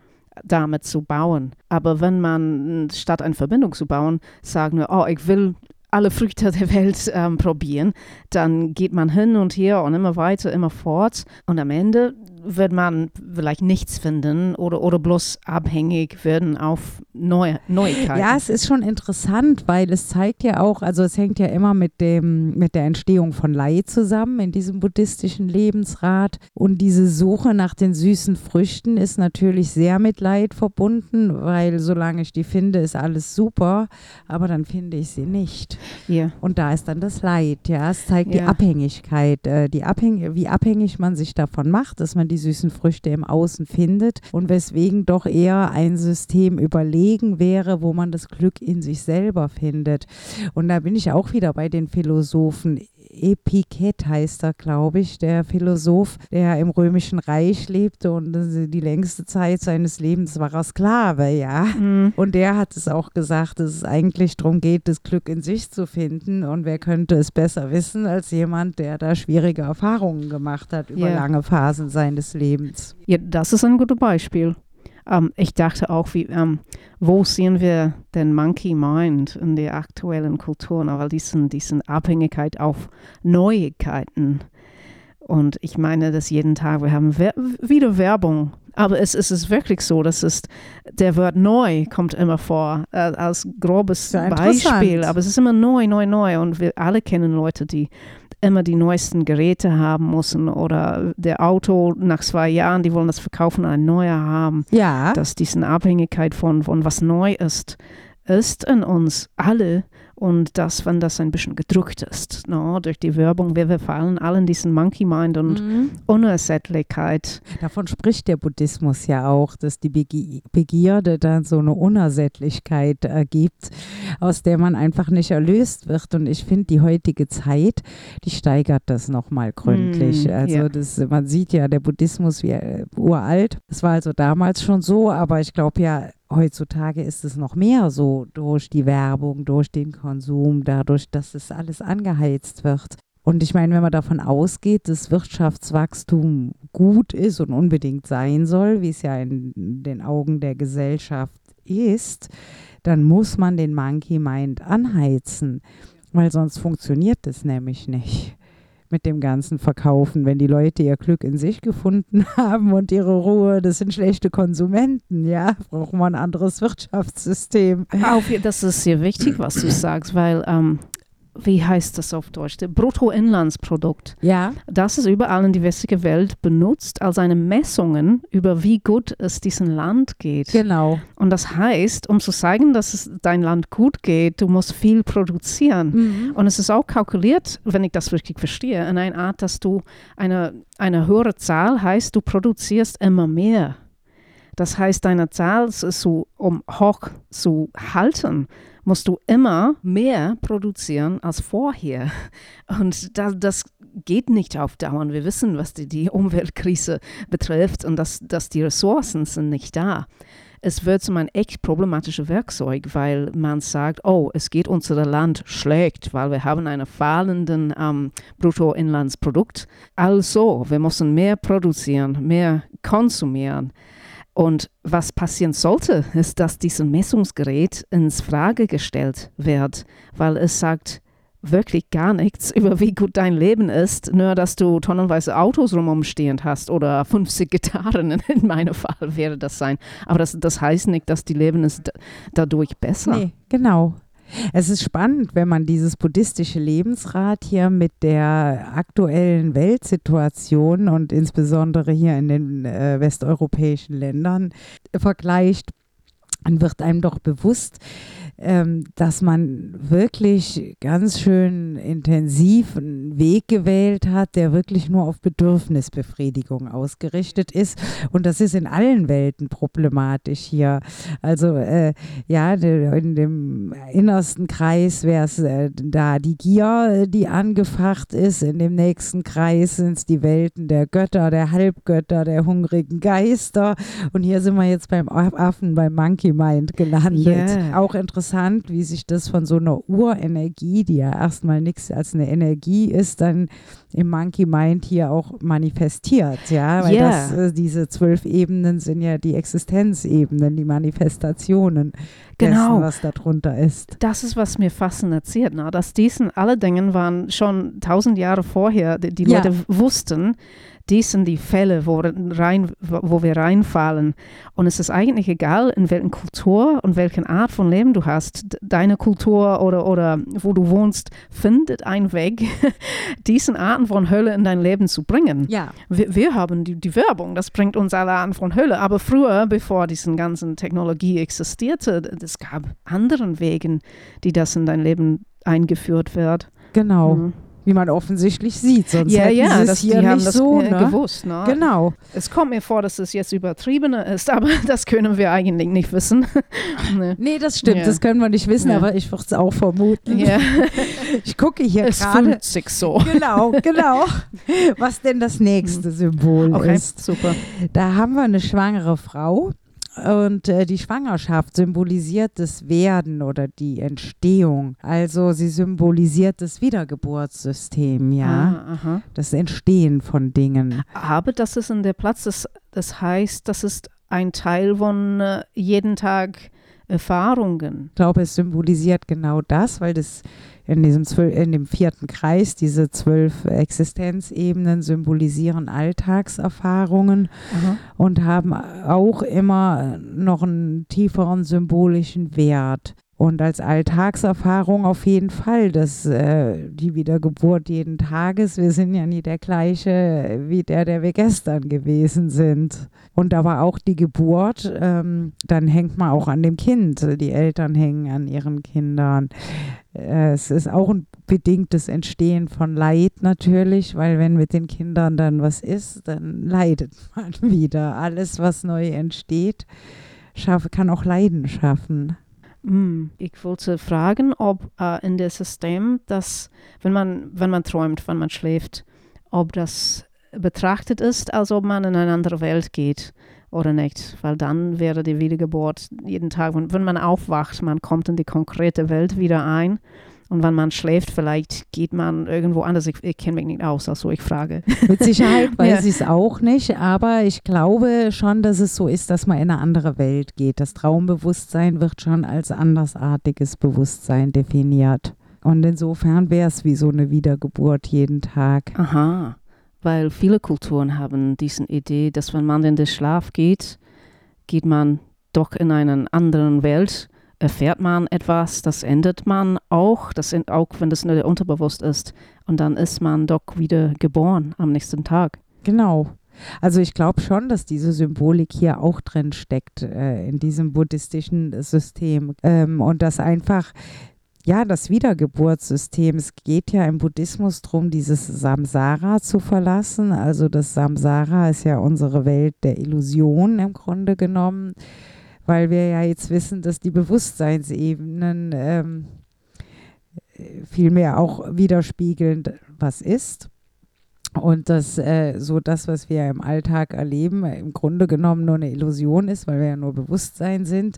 damit zu bauen. Aber wenn man statt eine Verbindung zu bauen, sagen wir, oh, ich will alle Früchte der Welt ähm, probieren, dann geht man hin und her und immer weiter, immer fort. Und am Ende wird man vielleicht nichts finden oder, oder bloß abhängig werden auf neue Neuigkeiten. Ja, es ist schon interessant, weil es zeigt ja auch, also es hängt ja immer mit dem, mit der Entstehung von Leid zusammen in diesem buddhistischen Lebensrat. Und diese Suche nach den süßen Früchten ist natürlich sehr mit Leid verbunden, weil solange ich die finde, ist alles super, aber dann finde ich sie nicht. Yeah. Und da ist dann das Leid, ja. Es zeigt yeah. die Abhängigkeit, äh, die Abhäng wie abhängig man sich davon macht, dass man die süßen Früchte im Außen findet und weswegen doch eher ein System überlegen wäre, wo man das Glück in sich selber findet. Und da bin ich auch wieder bei den Philosophen. Epiktet heißt er, glaube ich, der Philosoph, der im Römischen Reich lebte und die längste Zeit seines Lebens war er Sklave, ja. Mhm. Und der hat es auch gesagt, dass es eigentlich darum geht, das Glück in sich zu finden. Und wer könnte es besser wissen als jemand, der da schwierige Erfahrungen gemacht hat über yeah. lange Phasen seines Lebens. Ja, das ist ein gutes Beispiel. Ähm, ich dachte auch, wie, ähm, wo sehen wir den Monkey Mind in der aktuellen Kultur, weil diesen, diesen Abhängigkeit auf Neuigkeiten. Und ich meine das jeden Tag. Wir haben wieder Werbung. Aber es, es, ist wirklich so, dass es, der Wort neu kommt immer vor äh, als grobes Beispiel. Aber es ist immer neu, neu, neu. Und wir alle kennen Leute, die immer die neuesten Geräte haben müssen oder der Auto nach zwei Jahren, die wollen das verkaufen, ein neuer haben. Ja. Dass diese Abhängigkeit von, von was neu ist, ist in uns alle und das, wenn das ein bisschen gedrückt ist, no, durch die Werbung, wir, wir fallen alle in diesen Monkey Mind und mhm. Unersättlichkeit. Davon spricht der Buddhismus ja auch, dass die Begierde dann so eine Unersättlichkeit ergibt, aus der man einfach nicht erlöst wird. Und ich finde, die heutige Zeit, die steigert das nochmal gründlich. Mhm, also ja. das, man sieht ja, der Buddhismus wie äh, uralt. Das war also damals schon so, aber ich glaube ja, heutzutage ist es noch mehr so durch die Werbung, durch den Konsum, dadurch, dass es alles angeheizt wird. Und ich meine, wenn man davon ausgeht, dass Wirtschaftswachstum gut ist und unbedingt sein soll, wie es ja in den Augen der Gesellschaft ist, dann muss man den Monkey Mind anheizen. weil sonst funktioniert das nämlich nicht mit dem ganzen Verkaufen, wenn die Leute ihr Glück in sich gefunden (laughs) haben und ihre Ruhe, das sind schlechte Konsumenten, ja, brauchen wir ein anderes Wirtschaftssystem. Auf, das ist sehr wichtig, was du sagst, weil ähm, wie heißt das auf Deutsch? Der Bruttoinlandsprodukt. Ja. Das ist überall in die westliche Welt benutzt als eine Messung über wie gut es diesem Land geht. Genau. Und das heißt, um zu zeigen, dass es dein Land gut geht, du musst viel produzieren. Mhm. Und es ist auch kalkuliert, wenn ich das richtig verstehe, in einer Art, dass du eine, eine höhere Zahl heißt, du produzierst immer mehr. Das heißt, deine Zahl so, um hoch zu halten, musst du immer mehr produzieren als vorher. (laughs) Und das, das geht nicht auf Dauer. Wir wissen, was die, die Umweltkrise betrifft und dass, dass die Ressourcen sind nicht da. Es wird so ein echt problematisches Werkzeug, weil man sagt, oh, es geht unser Land schlecht, weil wir haben einen fallenden ähm, Bruttoinlandsprodukt. Also, wir müssen mehr produzieren, mehr konsumieren. Und was passieren sollte, ist, dass dieses Messungsgerät ins Frage gestellt wird, weil es sagt wirklich gar nichts (laughs) über wie gut dein Leben ist, nur dass du tonnenweise Autos rumumstehend hast oder 50 Gitarren, (laughs) in meinem Fall wäre das sein. Aber das, das heißt nicht, dass die Leben ist dadurch besser. Nee, genau. Es ist spannend, wenn man dieses buddhistische Lebensrad hier mit der aktuellen Weltsituation und insbesondere hier in den äh, westeuropäischen Ländern vergleicht, dann wird einem doch bewusst, ähm, dass man wirklich ganz schön intensiv einen Weg gewählt hat, der wirklich nur auf Bedürfnisbefriedigung ausgerichtet ist. Und das ist in allen Welten problematisch hier. Also äh, ja, in dem innersten Kreis wäre es äh, da die Gier, die angefacht ist. In dem nächsten Kreis sind es die Welten der Götter, der Halbgötter, der hungrigen Geister. Und hier sind wir jetzt beim Affen, beim Monkey Mind gelandet. Yeah. Auch interessant interessant, wie sich das von so einer Urenergie, die ja erstmal nichts als eine Energie ist, dann im Monkey Mind hier auch manifestiert. Ja, weil yeah. das, äh, diese zwölf Ebenen sind ja die Existenzebenen, die Manifestationen genau. dessen, was darunter ist. Das ist, was mir fasziniert, ne? dass diesen alle Dinge waren schon tausend Jahre vorher, die, die ja. Leute wussten, dies sind die Fälle, wo, rein, wo wir reinfallen. Und es ist eigentlich egal, in welcher Kultur und welche Art von Leben du hast. Deine Kultur oder, oder wo du wohnst, findet einen Weg, (laughs) diesen Arten von Hölle in dein Leben zu bringen. Ja. Wir, wir haben die, die Werbung, das bringt uns alle Arten von Hölle. Aber früher, bevor diese ganzen Technologie existierte, es gab anderen Wegen, die das in dein Leben eingeführt wird. Genau. Mhm wie man offensichtlich sieht. Sonst ja, ja, das, hier die haben das so, ne? gewusst. Ne? Genau. Es kommt mir vor, dass es jetzt übertriebener ist, (laughs) aber das können wir eigentlich nicht wissen. (laughs) nee. nee. das stimmt, ja. das können wir nicht wissen, ja. aber ich würde es auch vermuten. Ja. (laughs) Ich gucke hier es gerade. Es sich so. Genau, genau. Was denn das nächste Symbol okay, ist. super. Da haben wir eine schwangere Frau und äh, die Schwangerschaft symbolisiert das Werden oder die Entstehung. Also sie symbolisiert das Wiedergeburtssystem, ja. Ah, das Entstehen von Dingen. Aber das ist in der Platz, das, das heißt, das ist ein Teil von äh, jeden Tag Erfahrungen. Ich glaube, es symbolisiert genau das, weil das in diesem in dem vierten Kreis, diese zwölf Existenzebenen symbolisieren Alltagserfahrungen Aha. und haben auch immer noch einen tieferen symbolischen Wert. Und als Alltagserfahrung auf jeden Fall, dass äh, die Wiedergeburt jeden Tages, wir sind ja nie der gleiche wie der, der wir gestern gewesen sind. Und aber auch die Geburt, ähm, dann hängt man auch an dem Kind. Die Eltern hängen an ihren Kindern. Äh, es ist auch ein bedingtes Entstehen von Leid natürlich, weil wenn mit den Kindern dann was ist, dann leidet (laughs) man wieder. Alles, was neu entsteht, schaff, kann auch Leiden schaffen. Hm, ich wollte fragen, ob äh, in dem System, dass wenn man, wenn man träumt, wenn man schläft, ob das betrachtet ist, als ob man in eine andere Welt geht oder nicht. Weil dann wäre die Wiedergeburt jeden Tag, wenn, wenn man aufwacht, man kommt in die konkrete Welt wieder ein und wenn man schläft, vielleicht geht man irgendwo anders. Ich, ich kenne mich nicht aus, also ich frage. (laughs) Mit Sicherheit (laughs) weiß ja. ich es auch nicht, aber ich glaube schon, dass es so ist, dass man in eine andere Welt geht. Das Traumbewusstsein wird schon als andersartiges Bewusstsein definiert. Und insofern wäre es wie so eine Wiedergeburt jeden Tag. Aha, weil viele Kulturen haben diese Idee, dass wenn man in den Schlaf geht, geht man doch in eine andere Welt, erfährt man etwas, das ändert man auch, das auch wenn das nur unterbewusst ist. Und dann ist man doch wieder geboren am nächsten Tag. Genau. Also ich glaube schon, dass diese Symbolik hier auch drin steckt äh, in diesem buddhistischen System ähm, und dass einfach ja, das Wiedergeburtssystem. Es geht ja im Buddhismus darum, dieses Samsara zu verlassen. Also das Samsara ist ja unsere Welt der Illusion im Grunde genommen, weil wir ja jetzt wissen, dass die Bewusstseinsebenen ähm, vielmehr auch widerspiegeln, was ist. Und dass äh, so das, was wir im Alltag erleben, im Grunde genommen nur eine Illusion ist, weil wir ja nur Bewusstsein sind.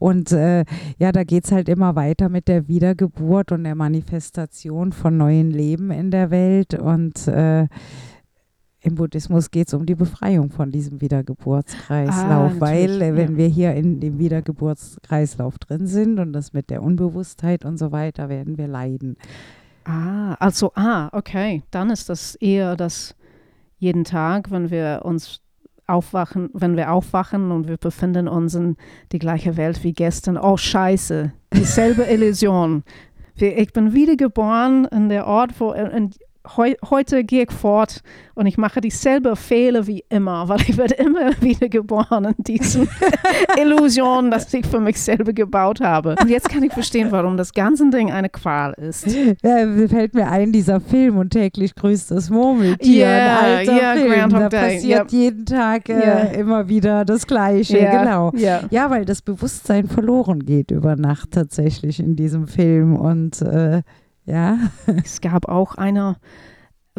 Und äh, ja, da geht es halt immer weiter mit der Wiedergeburt und der Manifestation von neuen Leben in der Welt. Und äh, im Buddhismus geht es um die Befreiung von diesem Wiedergeburtskreislauf, ah, weil äh, wenn ja. wir hier in dem Wiedergeburtskreislauf drin sind und das mit der Unbewusstheit und so weiter, werden wir leiden. Ah, also, ah, okay. Dann ist das eher das jeden Tag, wenn wir uns aufwachen, wenn wir aufwachen und wir befinden uns in die gleiche Welt wie gestern. Oh, scheiße, dieselbe Illusion. Ich bin wiedergeboren in der Ort, wo, in, heu, heute gehe ich fort und ich mache dieselbe Fehler wie immer, weil ich werde immer (laughs) wieder geboren in diesen (laughs) Illusionen, dass ich für mich selber gebaut habe. Und jetzt kann ich verstehen, warum das ganze Ding eine Qual ist. Ja, fällt mir ein, dieser Film und täglich grüßt das Murmeltier. Yeah, ein alter yeah, Film. Groundhog da Day. passiert yep. jeden Tag äh, yeah. immer wieder das Gleiche. Yeah. Genau. Ja, weil das Bewusstsein verloren geht über Nacht tatsächlich in diesem Film und äh, ja. (laughs) es gab auch eine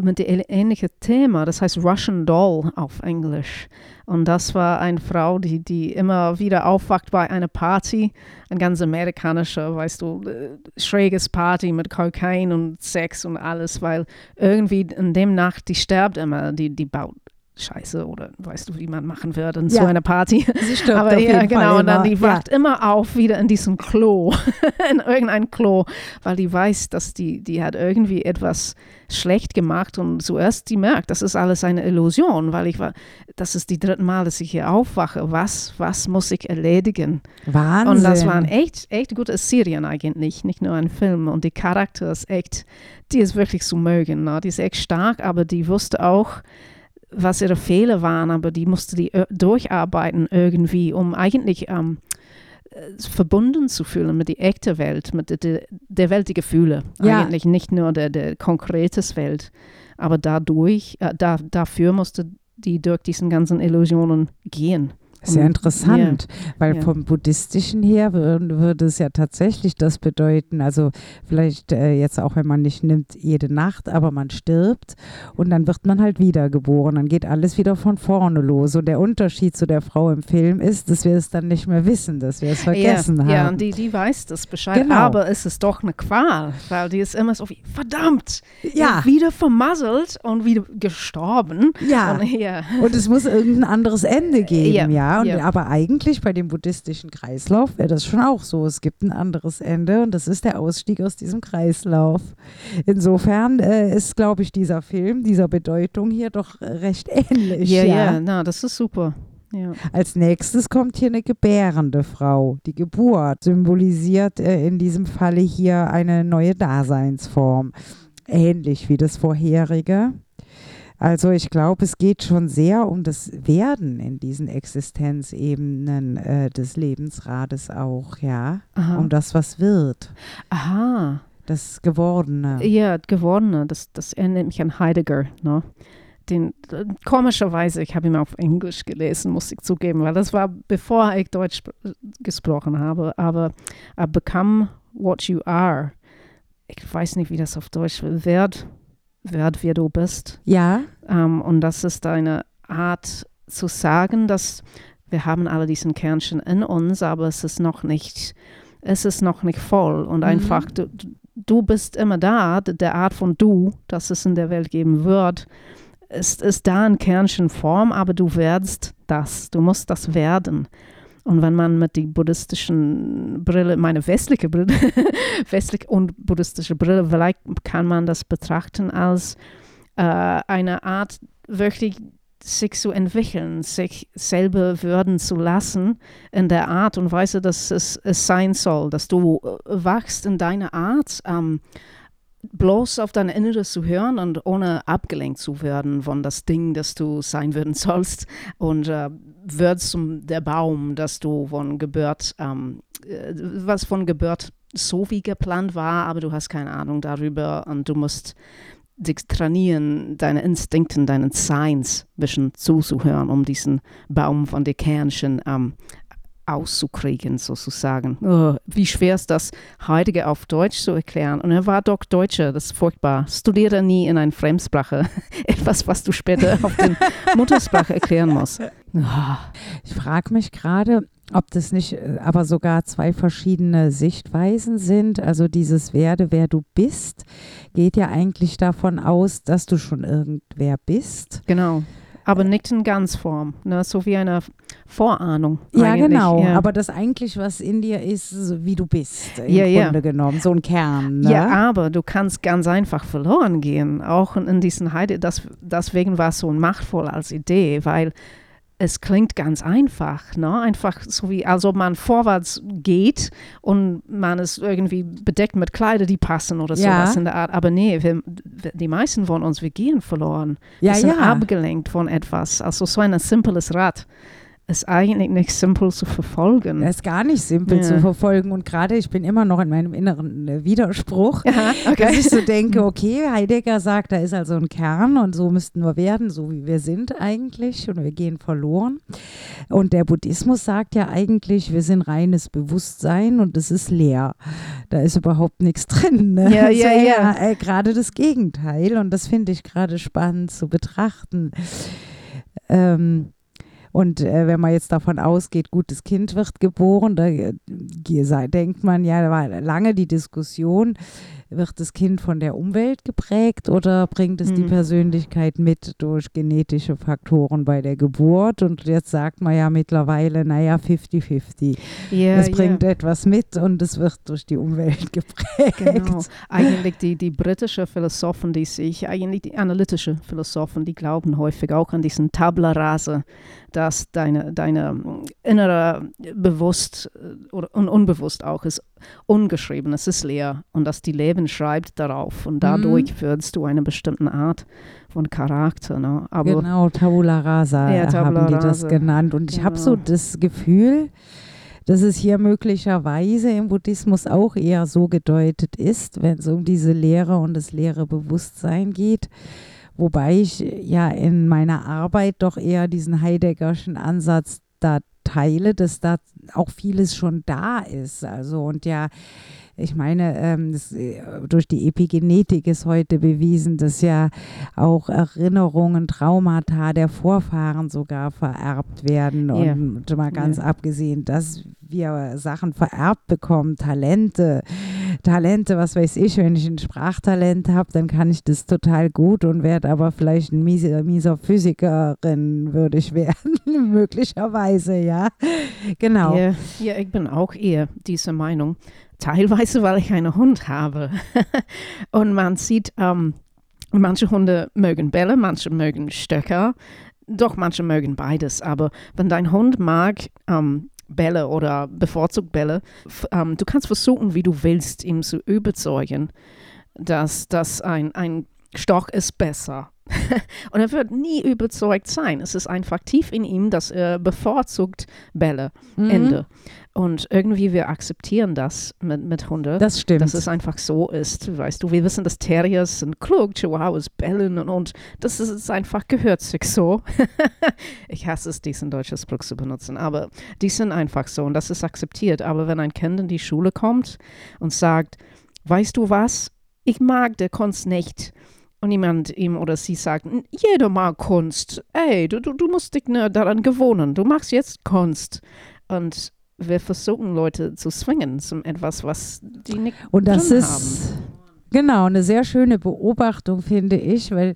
mit dem ähnlichen Thema, das heißt Russian Doll auf Englisch. Und das war eine Frau, die, die immer wieder aufwacht bei einer Party, ein ganz amerikanischer, weißt du, äh, schräges Party mit Kokain und Sex und alles, weil irgendwie in dem Nacht, die stirbt immer, die, die baut Scheiße oder weißt du, wie man machen wird in ja. so einer Party. (laughs) Sie stirbt Aber ja, genau, und dann die wacht ja. immer auf wieder in diesem Klo, (laughs) in irgendein Klo, weil die weiß, dass die, die hat irgendwie etwas schlecht gemacht und zuerst die merkt, das ist alles eine Illusion, weil ich war, das ist die dritte Mal, dass ich hier aufwache. Was, was muss ich erledigen? Wahnsinn. Und das war ein echt, echt gute Serien eigentlich, nicht nur ein Film. Und die Charakter ist echt, die ist wirklich zu mögen. Ne? Die ist echt stark, aber die wusste auch, was ihre Fehler waren, aber die musste die äh, durcharbeiten irgendwie, um eigentlich ähm, äh, verbunden zu fühlen mit der echten Welt, mit der, der Welt der Gefühle. Ja. Eigentlich nicht nur der, der konkretes Welt. Aber dadurch, äh, da, dafür musste die durch diesen ganzen Illusionen gehen. Sehr interessant, ja. weil ja. vom buddhistischen her würde, würde es ja tatsächlich das bedeuten, also vielleicht äh, jetzt auch, wenn man nicht nimmt jede Nacht, aber man stirbt und dann wird man halt wiedergeboren, dann geht alles wieder von vorne los. Und der Unterschied zu der Frau im Film ist, dass wir es dann nicht mehr wissen, dass wir es vergessen ja, haben. Ja, und die, die weiß das Bescheid, genau. aber es ist doch eine Qual, weil die ist immer so wie, verdammt, ja. wieder vermasselt und wieder gestorben. Ja, und, ja. und es muss irgendein anderes Ende geben, ja. Und, ja. Aber eigentlich bei dem buddhistischen Kreislauf wäre das schon auch so. Es gibt ein anderes Ende und das ist der Ausstieg aus diesem Kreislauf. Insofern äh, ist, glaube ich, dieser Film dieser Bedeutung hier doch recht ähnlich. Ja, ja, ja, na, das ist super. Ja. Als nächstes kommt hier eine gebärende Frau. Die Geburt symbolisiert äh, in diesem Falle hier eine neue Daseinsform. Ähnlich wie das vorherige. Also ich glaube, es geht schon sehr um das Werden in diesen Existenzebenen äh, des Lebensrades auch, ja. Aha. Um das, was wird. Aha. Das Gewordene. Ja, Gewordene. Das, das erinnert mich an Heidegger, ne? Den, komischerweise, ich habe ihn auf Englisch gelesen, muss ich zugeben, weil das war bevor ich Deutsch gesprochen habe, aber uh, Become What You Are. Ich weiß nicht, wie das auf Deutsch wird. Werd, werd wer du bist. Ja. Ähm, und das ist eine Art zu sagen, dass wir haben alle diesen Kernchen in uns, aber es ist noch nicht, es ist noch nicht voll und mhm. einfach du, du bist immer da, der Art von du, das es in der Welt geben wird, ist, ist da in Kernchenform, aber du werdst das, du musst das werden. Und wenn man mit die buddhistischen Brille, meine westliche Brille, (laughs) westliche und buddhistische Brille, vielleicht kann man das betrachten als äh, eine Art wirklich sich zu entwickeln, sich selber würden zu lassen in der Art und Weise, dass es, es sein soll, dass du äh, wachst in deiner Art, ähm, bloß auf dein Inneres zu hören und ohne abgelenkt zu werden von das Ding, das du sein würden (laughs) sollst. Und äh, wird zum der Baum, dass du von Geburt, ähm, äh, was von Geburt so wie geplant war, aber du hast keine Ahnung darüber und du musst dich trainieren, deine Instinkten, deinen Signs ein bisschen zuzuhören, um diesen Baum von den Kernchen ähm, auszukriegen, sozusagen. Oh, wie schwer ist das, Heilige auf Deutsch zu erklären? Und er war doch Deutscher, das ist furchtbar. Studiere nie in einer Fremdsprache. (laughs) Etwas, was du später auf der (laughs) Muttersprache erklären musst. Oh. Ich frage mich gerade, ob das nicht äh, aber sogar zwei verschiedene Sichtweisen sind. Also dieses Werde, wer du bist, geht ja eigentlich davon aus, dass du schon irgendwer bist. Genau. Aber nicht in Ganzform, ne? so wie eine Vorahnung. Ja, eigentlich. genau. Ja. Aber das eigentlich, was in dir ist, so wie du bist, im Ja, ja. Grunde genommen. So ein Kern. Ne? Ja, aber du kannst ganz einfach verloren gehen, auch in, in diesen Heide. Das, deswegen war es so machtvoll als Idee, weil es klingt ganz einfach, ne? Einfach so wie, als ob man vorwärts geht und man ist irgendwie bedeckt mit Kleider, die passen oder Ja. sowas in der Art. Aber nee, wir, die meisten von uns, wir gehen verloren. ja, wir sind ja. abgelenkt von etwas. Also so ein simples Rad ist eigentlich nicht simpel zu verfolgen. Das ist gar nicht simpel Ja. zu verfolgen. Und gerade ich bin immer noch in meinem inneren äh, Widerspruch. Aha, Dass ich so denke, okay, Heidegger sagt, da ist also ein Kern und so müssten wir werden, so wie wir sind eigentlich und wir gehen verloren. Und der Buddhismus sagt ja eigentlich, wir sind reines Bewusstsein und es ist leer. Da ist überhaupt nichts (laughs) drin. Ne? Ja, ja, So, ja. Äh, gerade das Gegenteil und das finde ich gerade spannend zu betrachten. Ähm, und äh, wenn man jetzt davon ausgeht, gut, das Kind wird geboren, da äh, ge- denkt man ja, da war lange die Diskussion, wird das Kind von der Umwelt geprägt oder bringt es die Mhm. Persönlichkeit mit durch genetische Faktoren bei der Geburt? Und jetzt sagt man ja mittlerweile, naja, 50-50. Ja, es bringt etwas mit und es wird durch die Umwelt (laughs) geprägt. Genau. Eigentlich die, die britische Philosophen, die sich, eigentlich die analytische Philosophen, die glauben häufig auch an diesen Tabula rasa, dass deine, deine mm, innere Bewusst äh, oder un unbewusst auch ist ungeschrieben, es ist leer und dass die Leben schreibt darauf und dadurch wirst du eine bestimmte Art von Charakter. Ne? Aber Genau, Tabula Rasa Ja, Tabula haben die das Rasa. genannt. Und ich habe so Genau. das Gefühl, dass es hier möglicherweise im Buddhismus auch eher so gedeutet ist, wenn es um diese Lehre und das leere Bewusstsein geht. Wobei ich ja in meiner Arbeit doch eher diesen Heideggerschen Ansatz da teile, dass da auch vieles schon da ist. Also und ja, ich meine, ähm, das, äh, durch die Epigenetik ist heute bewiesen, dass ja auch Erinnerungen, Traumata der Vorfahren sogar vererbt werden. Ja. Und mal ganz Ja. abgesehen, dass wir Sachen vererbt bekommen, Talente, Talente, was weiß ich, wenn ich ein Sprachtalent habe, dann kann ich das total gut und werde aber vielleicht ein mieser, mieser Physikerin, würde ich (laughs) werden, möglicherweise, ja. Genau. Ja, ja, ich bin auch eher dieser Meinung. Teilweise, weil ich einen Hund habe. (laughs) Und man sieht, ähm, manche Hunde mögen Bälle, manche mögen Stöcker. Doch, manche mögen beides. Aber wenn dein Hund mag ähm, Bälle oder bevorzugt Bälle, ähm, du kannst versuchen, wie du willst, ihm zu überzeugen, dass, dass ein, ein Stock ist besser. (laughs) Und er wird nie überzeugt sein. Es ist einfach tief in ihm, dass er bevorzugt Bälle. Mhm. Ende. Und irgendwie wir akzeptieren das mit, mit Hunde, Das stimmt. dass es einfach so ist. Weißt du, wir wissen, dass Terriers sind klug, Chihuahuas bellen und, und das ist einfach, gehört sich so. (laughs) ich hasse es, diesen deutschen Spruch zu benutzen, aber die sind einfach so und das ist akzeptiert. Aber wenn ein Kind in die Schule kommt und sagt, weißt du was, ich mag der Kunst nicht. Und jemand ihm oder sie sagt, "N- jeder mag Kunst. Ey, du, du, du musst dich nur daran gewöhnen. Du machst jetzt Kunst. Und wir versuchen Leute zu zwingen zum etwas, was die nicht Und das ist genau eine sehr schöne Beobachtung, finde ich, weil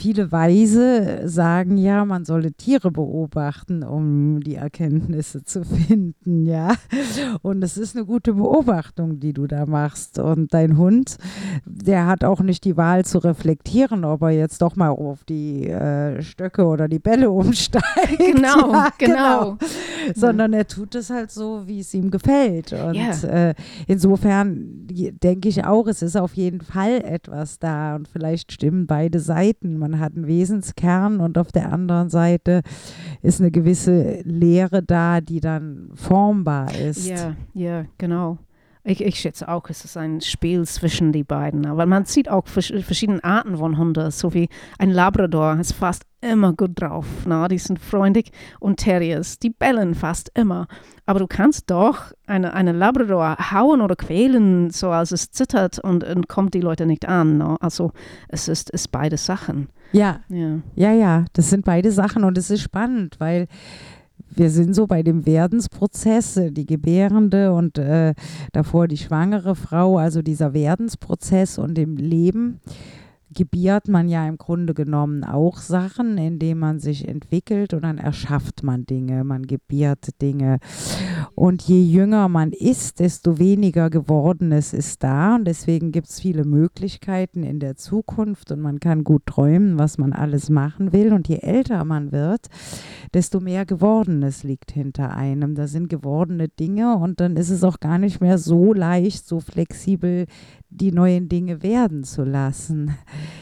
viele Weise sagen ja, man solle Tiere beobachten, um die Erkenntnisse zu finden, ja. Und es ist eine gute Beobachtung, die du da machst. Und dein Hund, der hat auch nicht die Wahl zu reflektieren, ob er jetzt doch mal auf die äh, Stöcke oder die Bälle umsteigt. (laughs) Genau, (laughs) ja, genau. genau. Sondern er tut es halt so, wie es ihm gefällt. Und yeah. äh, insofern denke ich auch, es ist auf jeden Fall etwas da und vielleicht stimmen beide Seiten. Man hat einen Wesenskern und auf der anderen Seite ist eine gewisse Lehre da, die dann formbar ist. Ja, ja, genau. Ich, ich, schätze auch, es ist ein Spiel zwischen die beiden. Aber man sieht auch verschiedene Arten von Hunden, so wie ein Labrador ist fast immer gut drauf. Na? Die sind freundlich und Terriers, die bellen fast immer. Aber du kannst doch eine, eine Labrador hauen oder quälen, so als es zittert und, und kommt die Leute nicht an. Na? Also es ist, ist beide Sachen. Ja. ja, ja, ja, das sind beide Sachen und es ist spannend, weil wir sind so bei dem Werdensprozess, die Gebärende und äh, davor die schwangere Frau, also dieser Werdensprozess und dem Leben gebiert man ja im Grunde genommen auch Sachen, indem man sich entwickelt und dann erschafft man Dinge, man gebiert Dinge. Und je jünger man ist, desto weniger Gewordenes ist da und deswegen gibt es viele Möglichkeiten in der Zukunft und man kann gut träumen, was man alles machen will. Und je älter man wird, desto mehr Gewordenes liegt hinter einem. Da sind gewordene Dinge und dann ist es auch gar nicht mehr so leicht, so flexibel die neuen Dinge werden zu lassen.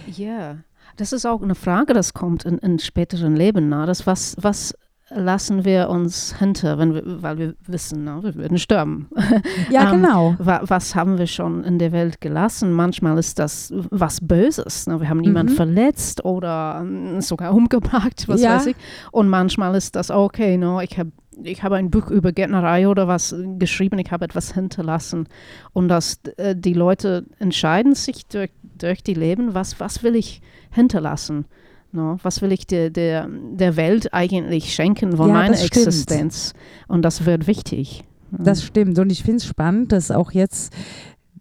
Ja, das ist auch eine Frage, das kommt in, in späteren Leben. Na? Das was, was lassen wir uns hinter, wenn wir, weil wir wissen, na, wir würden sterben. (laughs) Ja, ähm, genau. Wa was haben wir schon in der Welt gelassen? Manchmal ist das was Böses. Na? Wir haben niemanden mhm. verletzt oder um, sogar umgebracht, was ja. weiß ich. Und manchmal ist das okay, no, ich habe ich habe ein Buch über Gärtnerei oder was geschrieben, ich habe etwas hinterlassen. Und dass äh, die Leute entscheiden sich durch, durch die Leben, was, was will ich hinterlassen? No, was will ich der, der, der Welt eigentlich schenken von ja, meiner Existenz? Und das wird wichtig. Das stimmt. Und ich finde es spannend, dass auch jetzt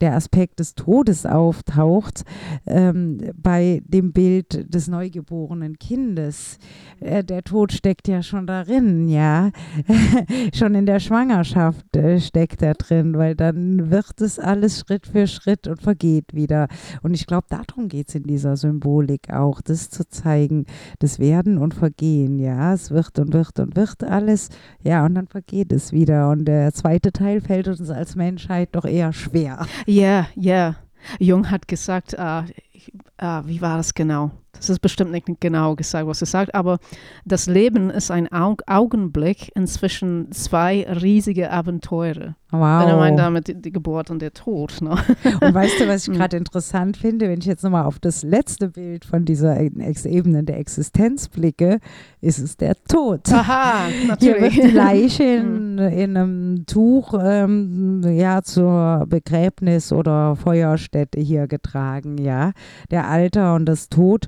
der Aspekt des Todes auftaucht ähm, bei dem Bild des neugeborenen Kindes. Äh, der Tod steckt ja schon darin, ja. (laughs) schon in der Schwangerschaft äh, steckt er drin, weil dann wird es alles Schritt für Schritt und vergeht wieder. Und ich glaube, darum geht es in dieser Symbolik auch, das zu zeigen, das Werden und Vergehen, ja. Es wird und wird und wird alles, ja, und dann vergeht es wieder. Und der zweite Teil fällt uns als Menschheit doch eher schwer. Ja, ja. Jung hat gesagt, äh, äh, wie war das genau? Das ist bestimmt nicht genau gesagt, was er sagt, aber das Leben ist ein Aug Augenblick inzwischen zwei riesige Abenteuer. Wow. Wenn er meint damit die, die, Geburt und der Tod. Ne? (laughs) Und weißt du, was ich (laughs) gerade interessant finde, wenn ich jetzt nochmal auf das letzte Bild von dieser Ebene der Existenz blicke, ist es der Tod. Aha, (laughs) natürlich. Hier wird die Leiche in, in einem Tuch ähm, ja, zur Begräbnis oder Feuerstätte hier getragen, ja. Der Alter und das Tod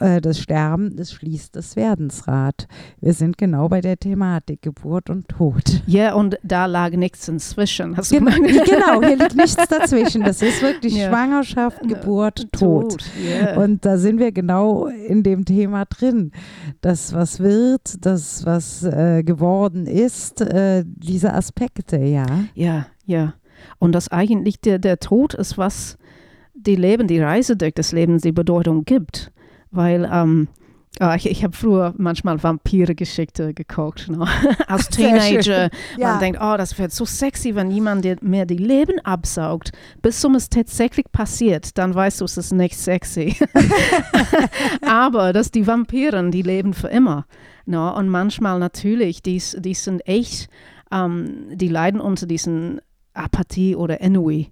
äh, das Sterben, das schließt das Werdensrad. Wir sind genau bei der Thematik Geburt und Tod. Ja, und da lag nichts inzwischen. Hast Gen (laughs) genau, hier liegt nichts dazwischen. Das ist wirklich ja. Schwangerschaft, Geburt, Tod. Tod. Yeah. Und da sind wir genau in dem Thema drin. Das, was wird, das, was äh, geworden ist, äh, diese Aspekte, ja. Ja, ja. Und das eigentlich der, der Tod ist, was die Leben, die Reise durch das Leben die Bedeutung gibt weil ähm, äh, ich, ich habe früher manchmal Vampire-Geschichte geguckt, ne? (laughs) als (laughs) Teenager. ja. Man denkt, oh, das wird so sexy, wenn jemand mir die Leben absaugt. Bis zum es tatsächlich passiert, dann weißt du, es ist nicht sexy. (laughs) Aber dass die Vampiren, die leben für immer. Ne? Und manchmal natürlich, die, die sind echt, ähm, die leiden unter diesen Apathie oder Ennui.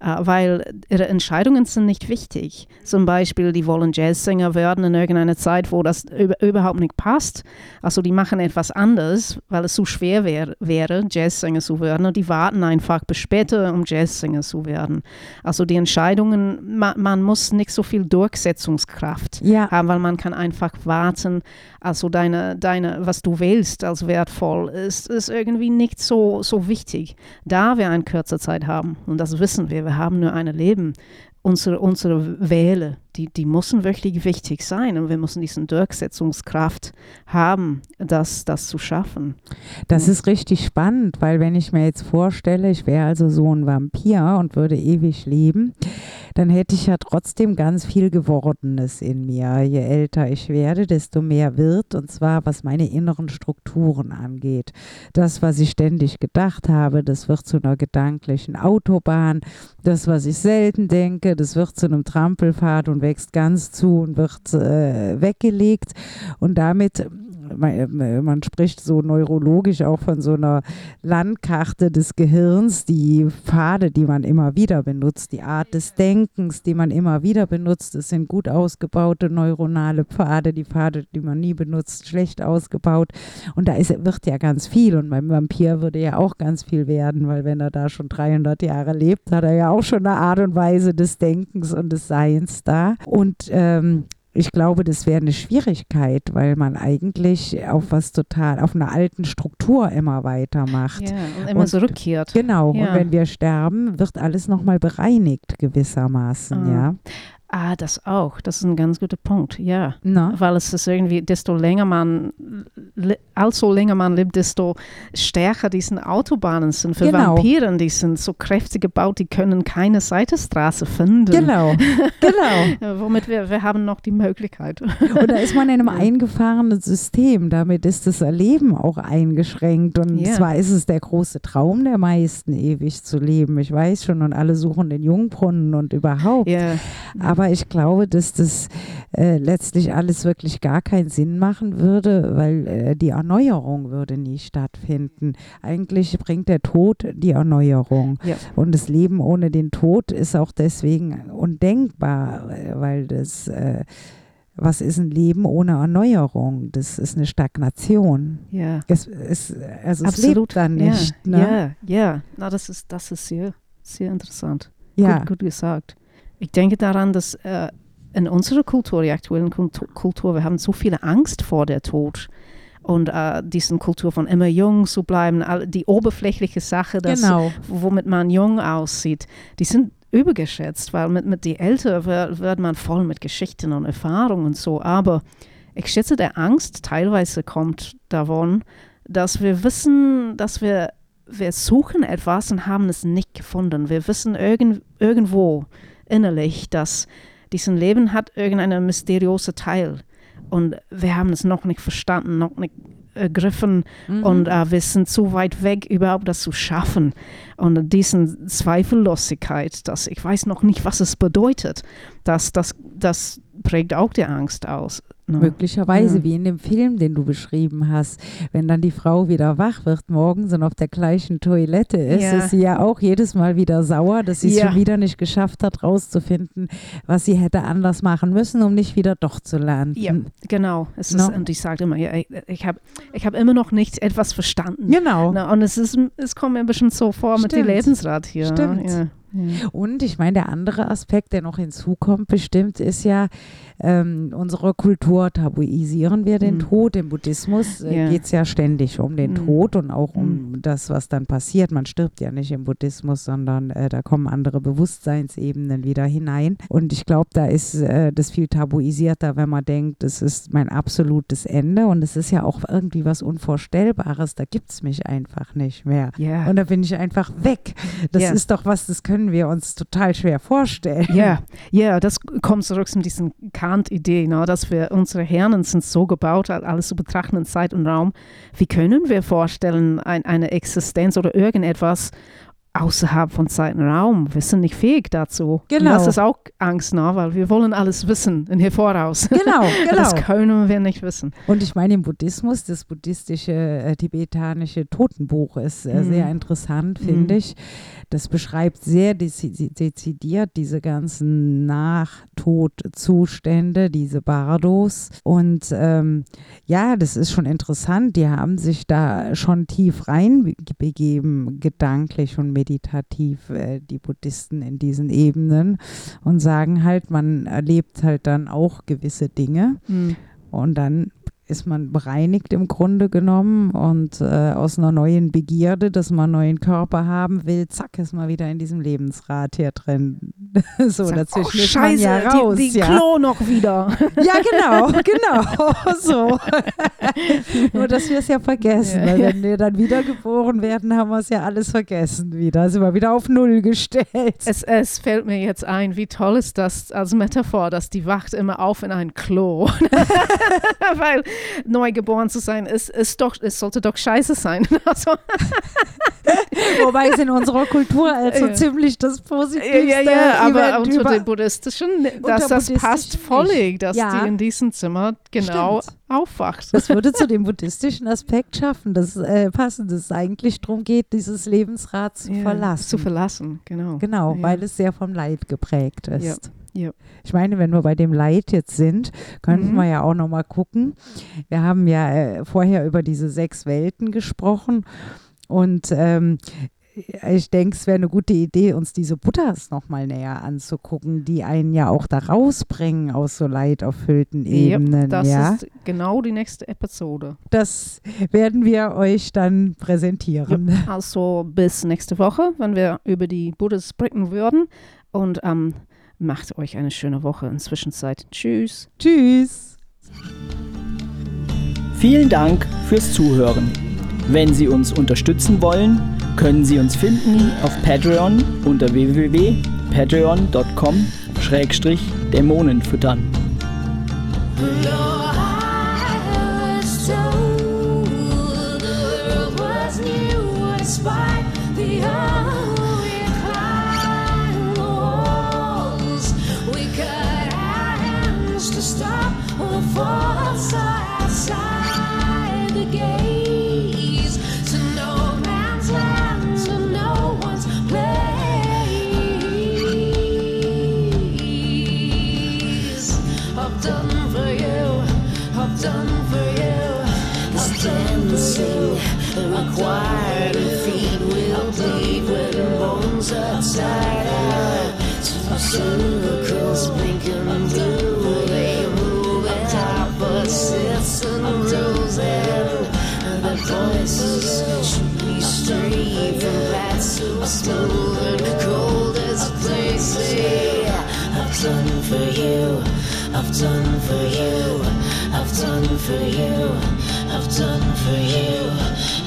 Äh, weil ihre Entscheidungen sind nicht wichtig. Zum Beispiel, die wollen Jazzsänger werden in irgendeiner Zeit, wo das überhaupt nicht passt. Also die machen etwas anderes, weil es zu schwer wär, wäre, Jazzsänger zu werden. Und die warten einfach bis später, um Jazzsänger zu werden. Also die Entscheidungen, man, man muss nicht so viel Durchsetzungskraft ja. haben, weil man kann einfach warten. Also deine, deine, was du wählst als wertvoll, ist, ist irgendwie nicht so, so wichtig. Da wir eine kurze Zeit haben, und das wissen wir, wir haben nur ein Leben. Unsere, unsere Wähle, die, die müssen wirklich wichtig sein und wir müssen diese Durchsetzungskraft haben, das, das zu schaffen. Das ist richtig spannend, weil wenn ich mir jetzt vorstelle, ich wäre also so ein Vampir und würde ewig leben, dann hätte ich ja trotzdem ganz viel Gewordenes in mir. Je älter ich werde, desto mehr wird, und zwar was meine inneren Strukturen angeht. Das, was ich ständig gedacht habe, das wird zu einer gedanklichen Autobahn. Das, was ich selten denke, das wird zu einem Trampelpfad und wächst ganz zu und wird äh, weggelegt. Und damit man, man, spricht so neurologisch auch von so einer Landkarte des Gehirns, die Pfade, die man immer wieder benutzt, die Art des Denkens, die man immer wieder benutzt. Das sind gut ausgebaute neuronale Pfade, die Pfade, die man nie benutzt, schlecht ausgebaut. Und da ist, wird ja ganz viel. Und beim Vampir würde ja auch ganz viel werden, weil wenn er da schon 300 Jahre lebt, hat er ja auch schon eine Art und Weise des Denkens und des Seins da. Und ähm, ich glaube, das wäre eine Schwierigkeit, weil man eigentlich auf was total, auf einer alten Struktur immer weitermacht. Ja, und immer und, zurückkehrt. Genau, ja. und wenn wir sterben, wird alles nochmal bereinigt gewissermaßen, ah. ja. Ah, das auch. Das ist ein ganz guter Punkt, ja. No. Weil es ist irgendwie, desto länger man, also länger man lebt, desto stärker diese Autobahnen sind. Für genau. Vampiren, die sind so kräftig gebaut, die können keine Seitenstraße finden. Genau, genau. (laughs) Womit wir, wir haben noch die Möglichkeit. Und da ist man in einem (laughs) eingefahrenen System. Damit ist das Erleben auch eingeschränkt. Und yeah. zwar ist es der große Traum der meisten, ewig zu leben. Ich weiß schon, und alle suchen den Jungbrunnen und überhaupt. Yeah. Aber aber ich glaube, dass das äh, letztlich alles wirklich gar keinen Sinn machen würde, weil äh, die Erneuerung würde nie stattfinden. Eigentlich bringt der Tod die Erneuerung. Ja. Und das Leben ohne den Tod ist auch deswegen undenkbar, weil das äh, was ist ein Leben ohne Erneuerung? Das ist eine Stagnation. Ja. Es, es, also es lebt dann nicht. Ja, ne? ja, ja. Na, das ist, das ist sehr, sehr interessant. Ja. Gut, gut gesagt. Ich denke daran, dass äh, in unserer Kultur, der aktuellen Kultur, wir haben so viel Angst vor der Tod und äh, diesen Kultur von immer jung zu bleiben, die oberflächliche Sache, das, genau. womit man jung aussieht, die sind übergeschätzt, weil mit, mit die Älter wird, wird man voll mit Geschichten und Erfahrungen und so. Aber ich schätze, der Angst teilweise kommt davon, dass wir wissen, dass wir, wir suchen etwas und haben es nicht gefunden. Wir wissen irgend, irgendwo, innerlich, dass diesen Leben hat irgendeinen mysteriösen Teil. Und wir haben es noch nicht verstanden, noch nicht ergriffen mhm. und äh, wir sind zu weit weg, überhaupt das zu schaffen. Und diese Zweifellosigkeit, dass ich weiß noch nicht, was es bedeutet, das, das, das prägt auch die Angst aus. Ne? Möglicherweise, ja. wie in dem Film, den du beschrieben hast. Wenn dann die Frau wieder wach wird morgens und auf der gleichen Toilette ist, ja. ist sie ja auch jedes Mal wieder sauer, dass sie es ja. schon wieder nicht geschafft hat, rauszufinden, was sie hätte anders machen müssen, um nicht wieder doch zu landen. Ja, genau. Es no? ist, und ich sage immer, ich, ich habe ich hab immer noch nicht etwas verstanden. Genau. Na, und es, ist, es kommt mir ein bisschen so vor Stimmt. mit dem Lebensrat hier. Stimmt. Und ich meine, der andere Aspekt, der noch hinzukommt, bestimmt, ist ja, ähm, unsere Kultur tabuisieren wir den mhm. Tod. Im Buddhismus äh, yeah. geht es ja ständig um den mhm. Tod und auch um mhm. das, was dann passiert. Man stirbt ja nicht im Buddhismus, sondern äh, da kommen andere Bewusstseinsebenen wieder hinein. Und ich glaube, da ist äh, das viel tabuisierter, wenn man denkt, das ist mein absolutes Ende. Und es ist ja auch irgendwie was Unvorstellbares. Da gibt es mich einfach nicht mehr. Yeah. Und da bin ich einfach weg. Das yeah. ist doch was, das können wir uns total schwer vorstellen. Ja, ja, das kommt zurück zu diesen Kant-Idee, ne, dass wir, unsere Hirnen sind so gebaut, alles zu betrachten in Zeit und Raum. Wie können wir vorstellen, ein, eine Existenz oder irgendetwas außerhalb von Zeit und Raum. Wir sind nicht fähig dazu. Genau. Und das ist auch Angst, ne? weil wir wollen alles wissen in hier voraus. Genau, (laughs) genau. Das können wir nicht wissen. Und ich meine, im Buddhismus, das buddhistische äh, tibetanische Totenbuch ist äh, mhm. sehr interessant, finde mhm. ich. Das beschreibt sehr dezidiert diese ganzen Nachtodzustände, diese Bardos. Und ähm, ja, das ist schon interessant. Die haben sich da schon tief reinbegeben, gedanklich und meditativ, äh, die Buddhisten in diesen Ebenen und sagen halt, man erlebt halt dann auch gewisse Dinge. Mhm. Und dann ist man bereinigt im Grunde genommen und äh, aus einer neuen Begierde, dass man einen neuen Körper haben will, zack, ist man wieder in diesem Lebensrad hier drin. (laughs) so, Sag, dazwischen oh, ist man Scheiße, ja raus. die, die ja. Klo noch wieder. (laughs) ja, genau, genau. (laughs) so. Nur, dass wir es ja vergessen. Ja, ja. wenn wir dann wiedergeboren werden, haben wir es ja alles vergessen wieder. Sind wir wieder auf Null gestellt. Es, es fällt mir jetzt ein, wie toll ist das als Metaphor, dass die wacht immer auf in ein Klo. Weil neugeboren zu sein, ist, ist doch, es sollte doch scheiße sein. (laughs) Also, Wobei es in unserer Kultur also Ja. ziemlich das Positivste ja, ja, ja, aber unter den buddhistischen, dass das passt völlig, dass Ja. die in diesem Zimmer genau Stimmt. aufwacht. Das würde zu dem buddhistischen Aspekt schaffen, dass äh, passend es eigentlich darum geht, dieses Lebensrad zu Ja, verlassen. Zu verlassen, genau. Genau, weil es sehr vom Leid geprägt ist. Ja. Ich meine, wenn wir bei dem Leid jetzt sind, könnten Mhm. wir ja auch noch mal gucken. Wir haben ja äh, vorher über diese sechs Welten gesprochen und ähm, ich denke, es wäre eine gute Idee, uns diese Buddhas noch mal näher anzugucken, die einen ja auch da rausbringen aus so leiderfüllten Ebenen. das ja, ist genau die nächste Episode. das werden wir euch dann präsentieren. Also bis nächste Woche, wenn wir über die Buddhas sprechen würden. Und ähm, macht euch eine schöne Woche. In Zwischenzeit. Tschüss. Tschüss. Vielen Dank fürs Zuhören. Wenn Sie uns unterstützen wollen, können Sie uns finden auf Patreon unter www.patreon.com-dämonen the required feet will bleed when bones are tired. Two circles blinking and blue, rules and the voices should be straight. From bad to smooth and cold as crazy. I've done for you, I've done for you, I've done for you, I've done for you,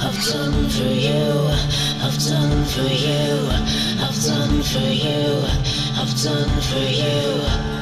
I've done for you, I've done for you, I've done for you, I've done for you.